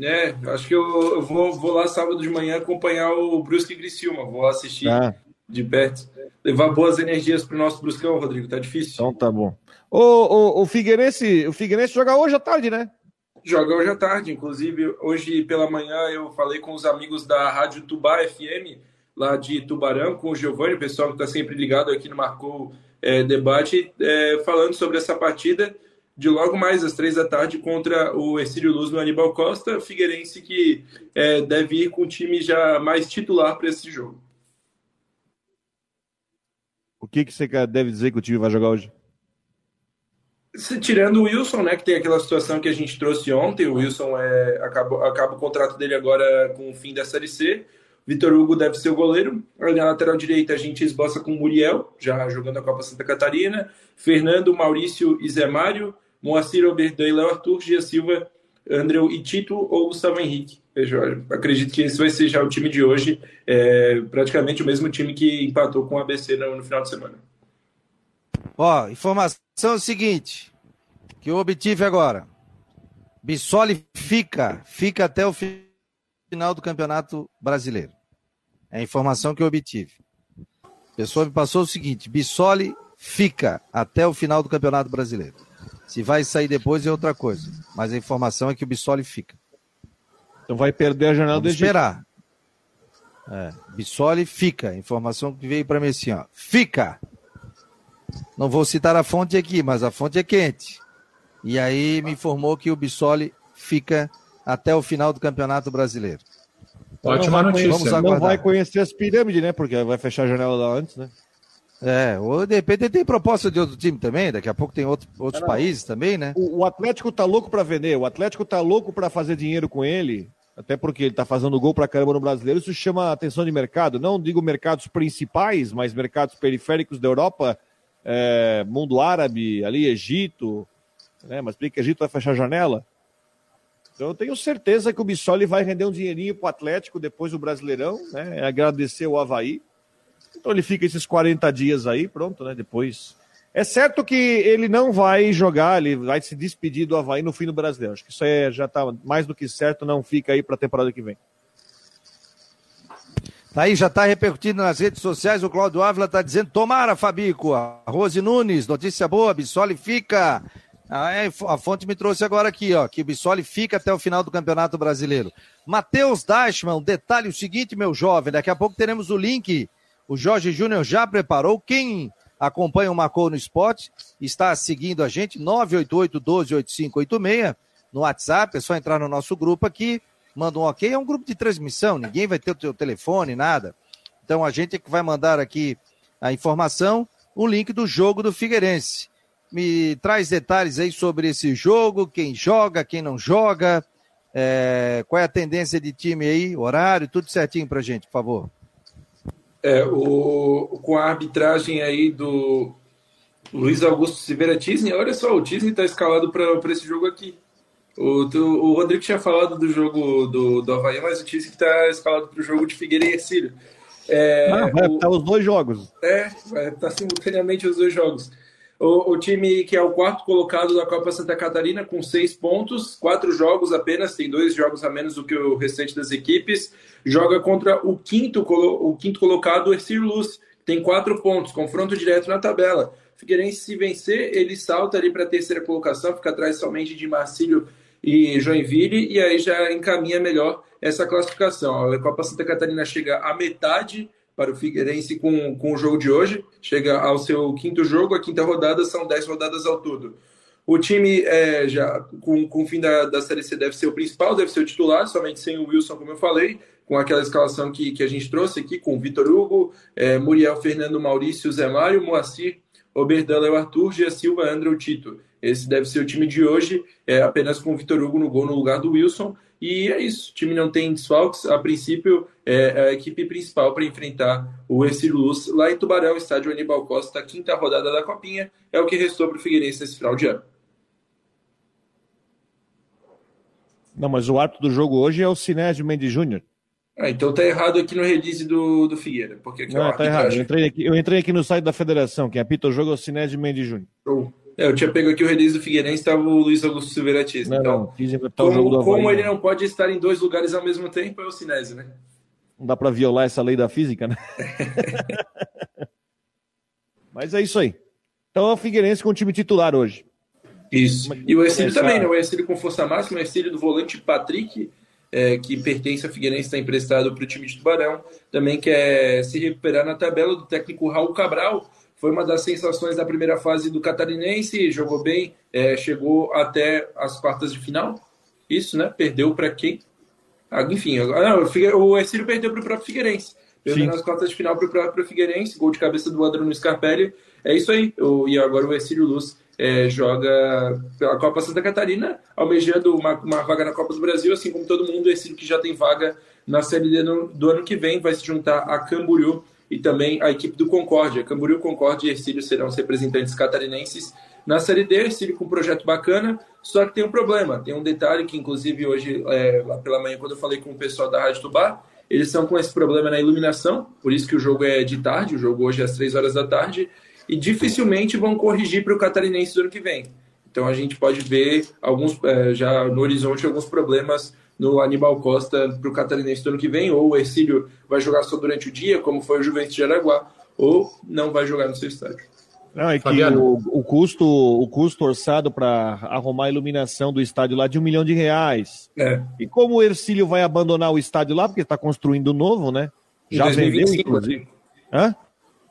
É, acho que eu, eu vou, vou lá sábado de manhã acompanhar o Brusque Criciúma. Vou assistir ah. de perto. Levar boas energias pro nosso Bruscão, Rodrigo. Tá difícil. Então tá bom. O, o, o, Figueirense, o Figueirense joga hoje à tarde, né? Joga hoje à tarde. Inclusive, hoje pela manhã eu falei com os amigos da Rádio Tubá FM, lá de Tubarão, com o Giovanni, o pessoal que está sempre ligado aqui no Marcou é, debate é, falando sobre essa partida de logo mais às três da tarde contra o Ercílio Luz no Aníbal Costa, Figueirense que é, deve ir com o time já mais titular para esse jogo. O que, que você deve dizer que o time vai jogar hoje? Se, tirando o Wilson, né, que tem aquela situação que a gente trouxe ontem, o Wilson é, acaba, acaba o contrato dele agora com o fim da Série C. Vitor Hugo deve ser o goleiro. Na lateral direita a gente esboça com Muriel, já jogando a Copa Santa Catarina. Fernando, Maurício e Zé Mário. Moacir Oberdan e Léo Arthur. Gia Silva, Andreu e Tito ou Gustavo Henrique. Acredito que esse vai ser já o time de hoje. É praticamente o mesmo time que empatou com o ABC no, final de semana. Ó, informação é seguinte, que eu obtive agora. Bissoli fica, fica até o final do Campeonato Brasileiro. É a informação que eu obtive. A pessoa me passou o seguinte: Bissoli fica até o final do Campeonato Brasileiro. Se vai sair depois é outra coisa. Mas a informação é que o Bissoli fica. Então vai perder a jornada Vamos do esperar. É, Bissoli fica. Informação que veio para mim assim, ó. Fica. Não vou citar a fonte aqui, mas a fonte é quente. E aí me informou que o Bissoli fica até o final do Campeonato Brasileiro. Ótima notícia. Vamos não vai conhecer as pirâmides, né? Porque vai fechar a janela lá antes, né? É, ou de repente tem proposta de outro time também, daqui a pouco tem outro, outros países também, né? O, o, Atlético tá louco para vender, o Atlético tá louco para fazer dinheiro com ele, até porque ele tá fazendo gol pra caramba no brasileiro, isso chama a atenção de mercado. Não digo mercados principais, mas mercados periféricos da Europa, é, mundo árabe, ali, Egito, né? Mas porque Egito vai fechar a janela. Então eu tenho certeza que o Bissoli vai render um dinheirinho pro Atlético depois do Brasileirão, né? Agradecer o Havaí. Então ele fica esses 40 dias aí, pronto, né? Depois. É certo que ele não vai jogar, ele vai se despedir do Havaí no fim do brasileiro. Acho que isso é, já está mais do que certo, não fica aí para a temporada que vem. Tá aí, já está repercutindo nas redes sociais. O Cláudio Ávila está dizendo: tomara, Fabico. A Rose Nunes, notícia boa, Bissoli fica. Ah, é, a fonte me trouxe agora aqui, ó, que o Bissoli fica até o final do Campeonato Brasileiro. Matheus Dashman, detalhe o seguinte, meu jovem, daqui a pouco teremos o link o Jorge Júnior já preparou. Quem acompanha o Marcou no Esporte está seguindo a gente, 988-12-8586, no WhatsApp. É só entrar no nosso grupo aqui, manda um ok. É um grupo de transmissão, ninguém vai ter o teu telefone, nada. Então a gente é que vai mandar aqui a informação, o link do jogo do Figueirense. Me traz detalhes aí sobre esse jogo, quem joga, quem não joga, é, qual é a tendência de time aí, horário, tudo certinho pra gente, por favor. É, o, com a arbitragem aí do Luiz Augusto Silveira Tisney, olha só, o Tisney está escalado para esse jogo aqui. O, o Rodrigo tinha falado do jogo do, do Havaí, mas o Tisney está escalado para o jogo de Figueira e Ercílio. É, ah, vai estar os dois jogos. É, vai estar simultaneamente os dois jogos. O, o, time que é o quarto colocado da Copa Santa Catarina, com seis pontos, quatro jogos apenas, tem dois jogos a menos do que o restante das equipes, joga contra o quinto, o quinto colocado, o Ercílio Luz, tem quatro pontos, confronto direto na tabela. Figueirense, se vencer, ele salta ali para a terceira colocação, fica atrás somente de Marcílio e Joinville, e aí já encaminha melhor essa classificação. A Copa Santa Catarina chega à metade para o Figueirense com, com o jogo de hoje. Chega ao seu quinto jogo, a quinta rodada, são dez rodadas ao todo. O time, é, já com, com o fim da, da Série C, deve ser o principal, deve ser o titular, somente sem o Wilson, como eu falei, com aquela escalação que, que a gente trouxe aqui, com Vitor Hugo, é, Muriel, Fernando, Maurício, Zé Mário, Moacir, Oberdan, Léo Arthur, Gia Silva, André, Tito. Esse deve ser o time de hoje, é, apenas com o Vitor Hugo no gol no lugar do Wilson. E é isso, o time não tem desfalques. A princípio, é a equipe principal para enfrentar o Ercílio Luz lá em Tubarão, estádio Aníbal Costa, quinta rodada da Copinha. É o que restou para o Figueirense nesse final de ano. Não, mas o árbitro do jogo hoje é o Sinésio Mendes Júnior. Ah, então tá errado aqui no release do, do Figueira. Porque aqui não, é tá errado. Eu entrei, aqui, eu entrei aqui no site da federação. Quem apita o jogo é o Sinésio Mendes Júnior. É, eu tinha pego aqui o release do Figueirense, estava o Luiz Augusto Silveira Tista. Então, não, como, como ele não pode estar em dois lugares ao mesmo tempo, é o Sinésio, né? Não dá para violar essa lei da física, né? Mas é isso aí. Então é o Figueirense com o time titular hoje. Isso. E o Ercílio também, né? O Ercílio com força máxima, o Ercílio do volante Patrick, é, que pertence ao Figueirense, está emprestado para o time de Tubarão. Também quer se recuperar na tabela do técnico Raul Cabral, foi uma das sensações da primeira fase do Catarinense, jogou bem, é, chegou até as quartas de final. Isso, né? Perdeu para quem? Ah, enfim, ah, não, o Ercílio perdeu para o próprio Figueirense. Perdeu Sim. nas quartas de final para o próprio Figueirense, gol de cabeça do Adriano Scarpelli. É isso aí. O, e agora o Ercílio Luz é, joga pela Copa Santa Catarina, almejando uma, uma, vaga na Copa do Brasil, assim como todo mundo. O Ercílio que já tem vaga na Série D do ano que vem vai se juntar a Camboriú e também a equipe do Concórdia. Camboriú, Concórdia e Ercílio serão os representantes catarinenses na Série D. Ercílio com um projeto bacana, só que tem um problema. Tem um detalhe que, inclusive, hoje, é, lá pela manhã, quando eu falei com o pessoal da Rádio Tubá, eles estão com esse problema na iluminação, por isso que o jogo é de tarde, o jogo hoje é às três horas da tarde, e dificilmente vão corrigir para o catarinense do ano que vem. Então a gente pode ver alguns é, já no horizonte alguns problemas no Aníbal Costa para o Catarinense do ano que vem, ou o Ercílio vai jogar só durante o dia, como foi o Juventus de Araguá, ou não vai jogar no seu estádio. Não, é que o, o, custo, o custo orçado para arrumar a iluminação do estádio lá é de um milhão de reais. É. E como o Ercílio vai abandonar o estádio lá, porque está construindo novo, né? Já vendeu, inclusive. Hã?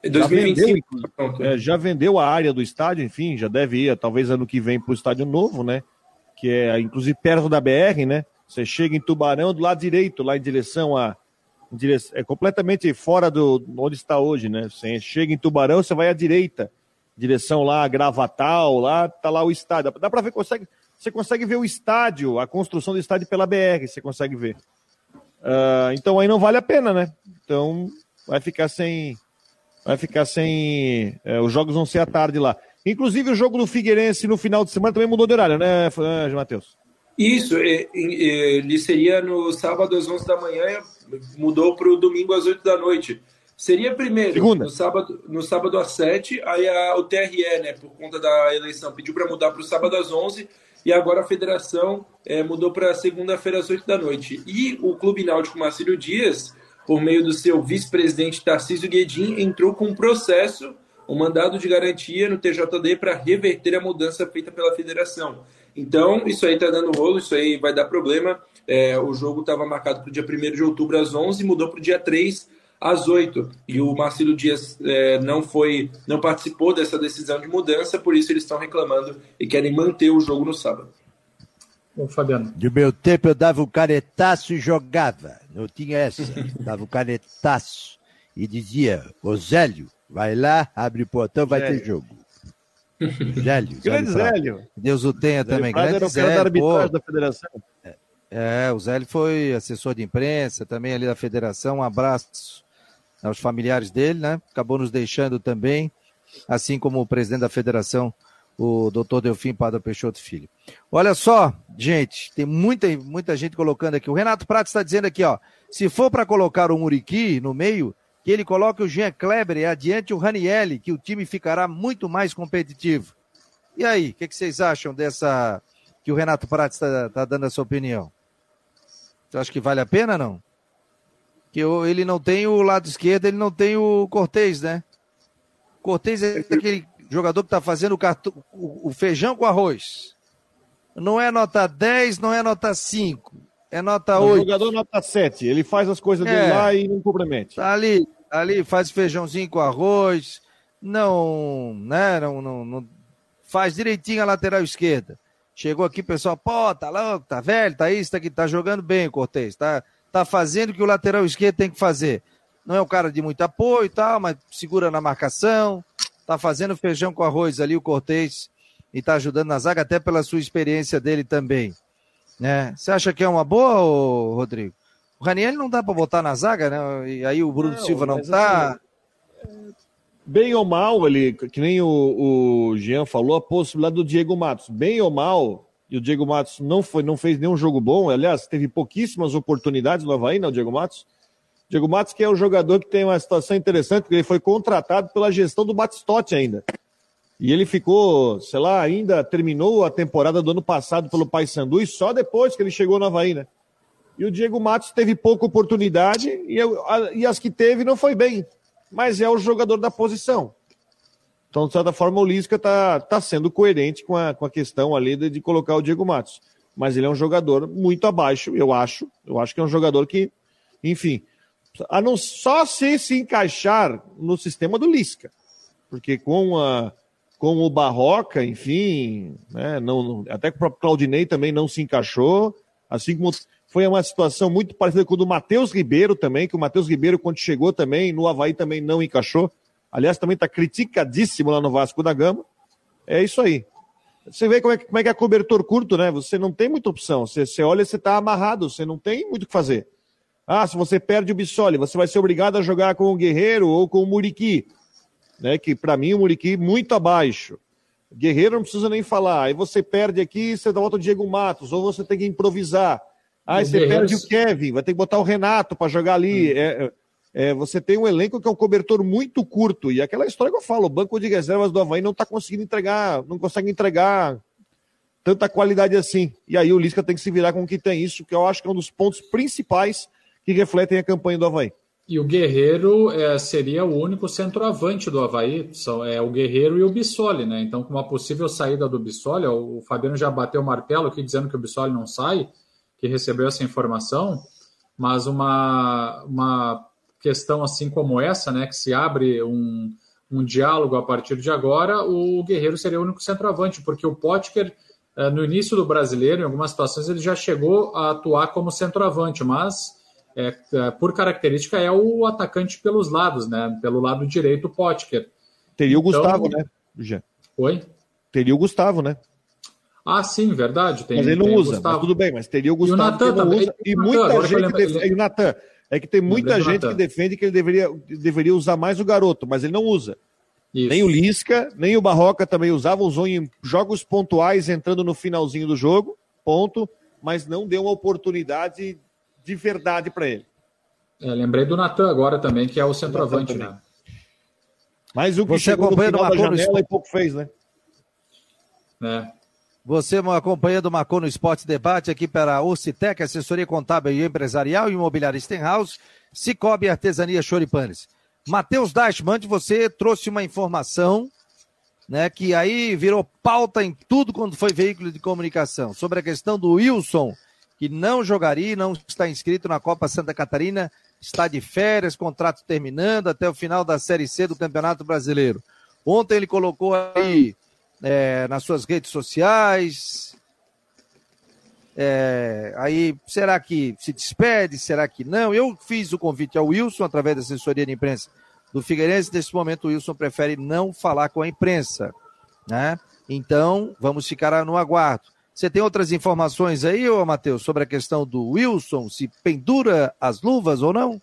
2025. Já vendeu, é, já vendeu a área do estádio, enfim, já deve ir, talvez ano que vem, para o estádio novo, né? Que é, inclusive, perto da BR, né? Você chega em Tubarão do lado direito, lá em direção a. Em direção, é completamente fora do onde está hoje, né? Você chega em Tubarão, você vai à direita, direção lá a Gravatal, lá tá lá o estádio. Dá para ver, consegue, você consegue ver o estádio, a construção do estádio pela BR, você consegue ver. Uh, então aí não vale a pena, né? Então vai ficar sem. Vai ficar sem. É, os jogos vão ser à tarde lá. Inclusive o jogo do Figueirense no final de semana também mudou de horário, né, Matheus? Isso, ele seria no sábado às 11 da manhã, mudou para o domingo às 8 da noite. Seria primeiro, Segunda. no sábado, no sábado às 7, aí a, o TRE, né, por conta da eleição, pediu para mudar para o sábado às 11, e agora a federação é, mudou para segunda-feira às 8 da noite. E o Clube Náutico Marcílio Dias, por meio do seu vice-presidente Tarcísio Guedin, entrou com um processo, um mandado de garantia no TJD para reverter a mudança feita pela federação. Então, isso aí está dando rolo, isso aí vai dar problema. É, o jogo estava marcado para o dia 1 de outubro às 11, mudou para o dia 3 às 8. E o Marcelo Dias é, não foi, não participou dessa decisão de mudança, por isso eles estão reclamando e querem manter o jogo no sábado. Bom, Fabiano. Do meu tempo eu dava um canetaço e jogava. Não tinha essa. dava um canetaço e dizia: Ô Zélio, vai lá, abre o portão, vai Zélio. ter jogo. Zélio. Grande Zélio. Deus o tenha Zélio também. Grande era o Zélio, da arbitragem da federação. É, é, o Zélio foi assessor de imprensa também ali da federação. Um abraço aos familiares dele, né? Acabou nos deixando também, assim como o presidente da federação, o doutor Delfim Padre Peixoto Filho. Olha só, gente, tem muita, muita gente colocando aqui. O Renato Prato está dizendo aqui, ó. Se for para colocar o Muriqui no meio, que ele coloque o Jean Kleber e adiante o Ranielli, que o time ficará muito mais competitivo. E aí, o que, que, vocês acham dessa. que o Renato Prates está tá dando a sua opinião? Você acha que vale a pena não? Que ele não tem o lado esquerdo, ele não tem o Cortez, né? Cortez é aquele jogador que está fazendo o, cartu... o feijão com arroz. Não é nota 10, não é nota 5. É nota 8. O jogador nota 7. Ele faz as coisas é, dele lá e não cumprimenta. Tá ali, ali faz feijãozinho com arroz, não, né, não, não, não faz direitinho a lateral esquerda. Chegou aqui, pessoal, pô, tá louco, tá velho, tá isso, tá aqui, tá jogando bem o Cortez, tá, tá fazendo o que o lateral esquerdo tem que fazer. Não é um cara de muito apoio e tal, mas segura na marcação, tá fazendo feijão com arroz ali o Cortez e tá ajudando na zaga até pela sua experiência dele também. Né? Você acha que é uma boa, Rodrigo? O Raniel não dá para botar na zaga, né? E aí o Bruno não, Silva não tá. Assim, bem ou mal, ali, que nem o, o Jean falou, a possibilidade do Diego Matos. Bem ou mal, e o Diego Matos não, foi, não fez nenhum jogo bom. Aliás, teve pouquíssimas oportunidades no Havaí, né, o Diego Matos? Diego Matos, que é um jogador que tem uma situação interessante, porque ele foi contratado pela gestão do Batistotti ainda. E ele ficou, sei lá, ainda terminou a temporada do ano passado pelo Paysandu e só depois que ele chegou no Havaí, né? E o Diego Matos teve pouca oportunidade e, e as que teve não foi bem. Mas é o jogador da posição. Então, de certa forma, o Lisca está tá sendo coerente com a, com a questão ali de, de, colocar o Diego Matos. Mas ele é um jogador muito abaixo, eu acho. Eu acho que é um jogador que, enfim, a não só se se encaixar no sistema do Lisca. Porque com, a, com o Barroca, enfim, né, não, até que o próprio Claudinei também não se encaixou. Assim como foi uma situação muito parecida com o do Matheus Ribeiro também, que o Matheus Ribeiro, quando chegou também, no Havaí também não encaixou. Aliás, também está criticadíssimo lá no Vasco da Gama. É isso aí. Você vê como é, como é que é cobertor curto, né? Você não tem muita opção. Você, você olha, você está amarrado, você não tem muito o que fazer. Ah, se você perde o Bissoli, você vai ser obrigado a jogar com o Guerreiro ou com o Muriqui. Né? Que para mim o Muriqui muito abaixo. Guerreiro não precisa nem falar. Aí você perde aqui, você volta o Diego Matos, ou você tem que improvisar. Aí você perde o Kevin, vai ter que botar o Renato para jogar ali. Hum. É, é, você tem um elenco que é um cobertor muito curto. E aquela história que eu falo, o banco de reservas do Havaí não está conseguindo entregar, não consegue entregar tanta qualidade assim. E aí o Lisca tem que se virar com o que tem isso, que eu acho que é um dos pontos principais que refletem a campanha do Havaí. E o Guerreiro é, seria o único centroavante do Havaí, são, é o Guerreiro e o Bissoli, né? Então, com uma possível saída do Bissoli, o Fabiano já bateu o martelo aqui dizendo que o Bissoli não sai, que recebeu essa informação, mas uma, uma questão assim como essa, né, que se abre um, um diálogo a partir de agora, o Guerreiro seria o único centroavante, porque o Potker, eh, no início do brasileiro, em algumas situações, ele já chegou a atuar como centroavante, mas é, é, por característica é o atacante pelos lados, né? Pelo lado direito, o Potker. Teria o então, Gustavo, né? Já. Oi? Teria o Gustavo, né? Ah, sim, verdade. Tem, mas ele não usa, mas tudo bem, mas teria o Gustavo. E o Natan também. Usa, e, muita gente. Def... E o Natan. É que tem muita gente que defende que ele deveria, deveria usar mais o garoto, mas ele não usa. Isso. Nem o Lisca, nem o Barroca também usavam, usou em jogos pontuais, entrando no finalzinho do jogo, ponto, mas não deu uma oportunidade de verdade para ele. É, lembrei do Natan agora também, que é o centroavante, né? Mas o que Você chegou no final da janela e pouco fez, né? É. Você acompanhando o Marcou no Esporte Debate aqui para a Ocitec, assessoria contábil e empresarial, imobiliária Stenhouse, Cicobi Artesania Choripanes. Matheus Dashman, você trouxe uma informação né, que aí virou pauta em tudo quando foi veículo de comunicação, sobre a questão do Wilson, que não jogaria, não está inscrito na Copa Santa Catarina, está de férias, contrato terminando até o final da Série C do Campeonato Brasileiro. Ontem ele colocou aí é, nas suas redes sociais. É, aí, será que se despede? Será que não? Eu fiz o convite ao Wilson através da assessoria de imprensa do Figueirense. Nesse momento, o Wilson prefere não falar com a imprensa. Né? Então, vamos ficar no aguardo. Você tem outras informações aí, ô Matheus, sobre a questão do Wilson, se pendura as luvas ou não?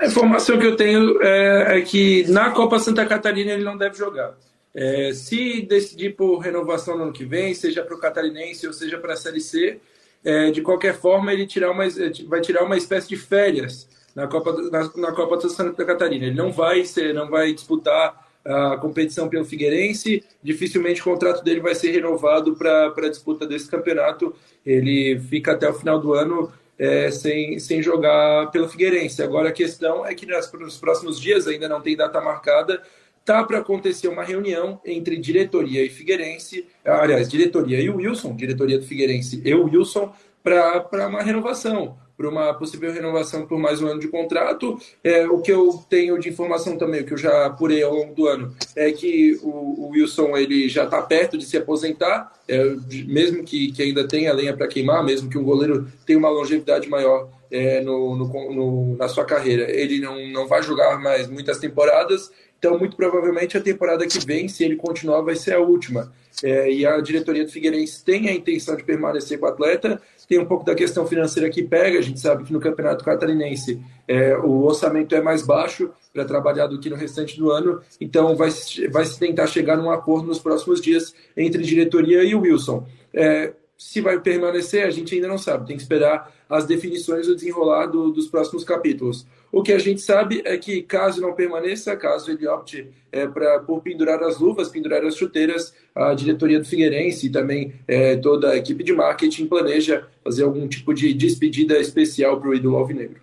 A informação que eu tenho é, é que na Copa Santa Catarina ele não deve jogar. É, se decidir por renovação no ano que vem, seja para o Catarinense ou seja para a Série C, é, de qualquer forma ele tirar uma, vai tirar uma espécie de férias na Copa, na, na Copa da Santa Catarina. Ele não vai ser, não vai disputar a competição pelo Figueirense, dificilmente o contrato dele vai ser renovado para a disputa desse campeonato. Ele fica até o final do ano é, sem, sem jogar pelo Figueirense. Agora a questão é que nas, nos próximos dias, ainda não tem data marcada, tá para acontecer uma reunião entre diretoria e Figueirense, aliás, diretoria e o Wilson, diretoria do Figueirense e o Wilson, para uma renovação, para uma possível renovação por mais um ano de contrato. É, o que eu tenho de informação também, o que eu já apurei ao longo do ano, é que o, o Wilson ele já está perto de se aposentar, é, mesmo que, que ainda tenha lenha para queimar, mesmo que um goleiro tenha uma longevidade maior é, no, no, no, na sua carreira, ele não, não vai jogar mais muitas temporadas então, muito provavelmente, a temporada que vem, se ele continuar, vai ser a última. É, e a diretoria do Figueirense tem a intenção de permanecer com o atleta. Tem um pouco da questão financeira que pega. A gente sabe que no Campeonato Catarinense é, o orçamento é mais baixo para trabalhar do que no restante do ano. Então, vai, vai se tentar chegar num acordo nos próximos dias entre diretoria e o Wilson. É, se vai permanecer, a gente ainda não sabe. Tem que esperar as definições do desenrolar do, dos próximos capítulos. O que a gente sabe é que, caso não permaneça, caso ele opte é, pra, por pendurar as luvas, pendurar as chuteiras, a diretoria do Figueirense e também é, toda a equipe de marketing planeja fazer algum tipo de despedida especial para o ídolo alvinegro.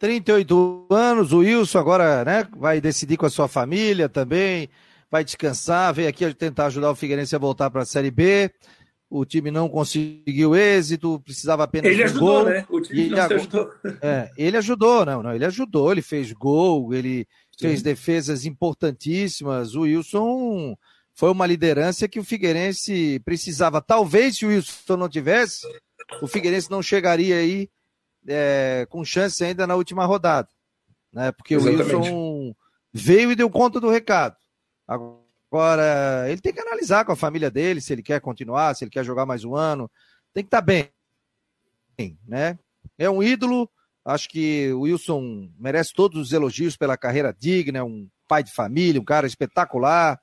38 anos, o Wilson agora né, vai decidir com a sua família também, vai descansar, veio aqui tentar ajudar o Figueirense a voltar para a Série B o time não conseguiu êxito, precisava apenas ele um ajudou, gol. Né? O time não agora, ajudou. É, ele ajudou, não, não, ele ajudou, ele fez gol, ele Sim. fez defesas importantíssimas. O Wilson foi uma liderança que o Figueirense precisava. Talvez se o Wilson não tivesse, o Figueirense não chegaria aí é, com chance ainda na última rodada, né? Porque Exatamente. o Wilson veio e deu conta do recado. Agora, Agora, ele tem que analisar com a família dele se ele quer continuar, se ele quer jogar mais um ano. Tem que estar tá bem, né? É um ídolo. Acho que o Wilson merece todos os elogios pela carreira digna, é um pai de família, um cara espetacular,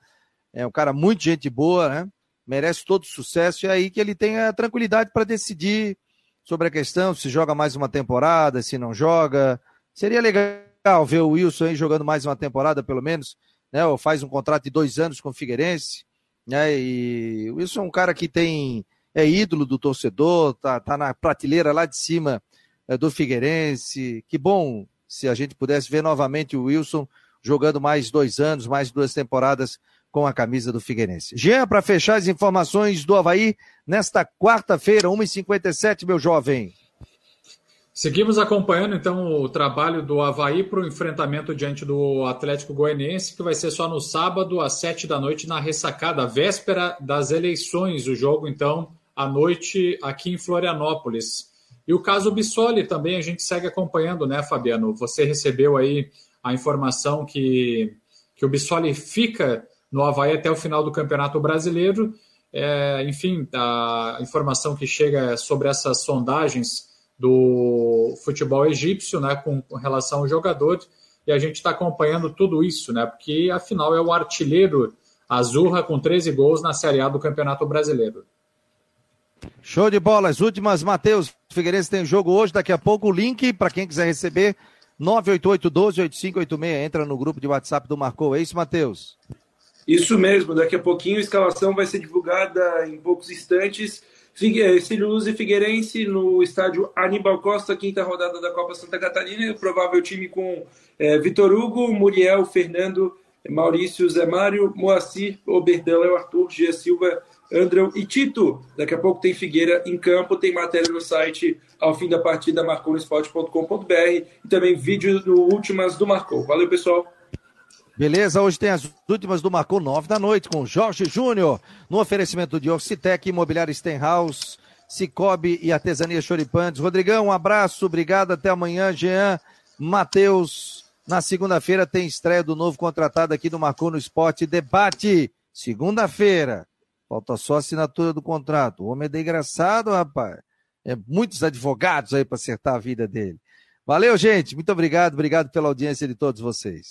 é um cara muito gente boa, né? Merece todo sucesso e é aí que ele tenha tranquilidade para decidir sobre a questão se joga mais uma temporada, se não joga. Seria legal ver o Wilson aí jogando mais uma temporada, pelo menos né? Ou faz um contrato de dois anos com o Figueirense, né? E o Wilson é um cara que tem é ídolo do torcedor, tá, tá na prateleira lá de cima é, do Figueirense. Que bom se a gente pudesse ver novamente o Wilson jogando mais dois anos, mais duas temporadas com a camisa do Figueirense. Jean, para fechar as informações do Havaí, nesta quarta-feira, 1h57, meu jovem. Seguimos acompanhando então o trabalho do Havaí para o enfrentamento diante do Atlético Goianiense, que vai ser só no sábado, às sete da noite, na ressacada, véspera das eleições. O jogo, então, à noite aqui em Florianópolis. E o caso Bissoli também a gente segue acompanhando, né, Fabiano? Você recebeu aí a informação que, que o Bissoli fica no Havaí até o final do Campeonato Brasileiro. É, enfim, a informação que chega sobre essas sondagens do futebol egípcio, né, com, com relação ao jogador, e a gente está acompanhando tudo isso, né, porque afinal é o artilheiro Azurra com 13 gols na Série A do Campeonato Brasileiro. Show de bola, as últimas, Matheus. Figueirense tem jogo hoje, daqui a pouco o link para quem quiser receber, 988-12-8586, entra no grupo de WhatsApp do Marcou, é isso, Matheus? Isso mesmo, daqui a pouquinho a escalação vai ser divulgada em poucos instantes. Cílio Luz e Figueirense no estádio Aníbal Costa, quinta rodada da Copa Santa Catarina. Provável time com é, Vitor Hugo, Muriel, Fernando, Maurício, Zé Mário, Moacir, Oberdan, Léo Arthur, Gia Silva, Andrão e Tito. Daqui a pouco tem Figueira em campo, tem matéria no site ao fim da partida marconosport.com.br e também vídeo no Últimas do Marcou. Valeu, pessoal! Beleza, hoje tem as últimas do Marcou, nove da noite, com Jorge Júnior, no oferecimento de Orcitec, Imobiliário Stenhouse, Cicobi e Artesania Choripantes. Rodrigão, um abraço, obrigado, até amanhã, Jean, Matheus. Na segunda-feira tem estreia do novo contratado aqui do Marcou no Esporte, debate, segunda-feira. Falta só assinatura do contrato. O homem é desgraçado, rapaz. É muitos advogados aí para acertar a vida dele. Valeu, gente. Muito obrigado. Obrigado pela audiência de todos vocês.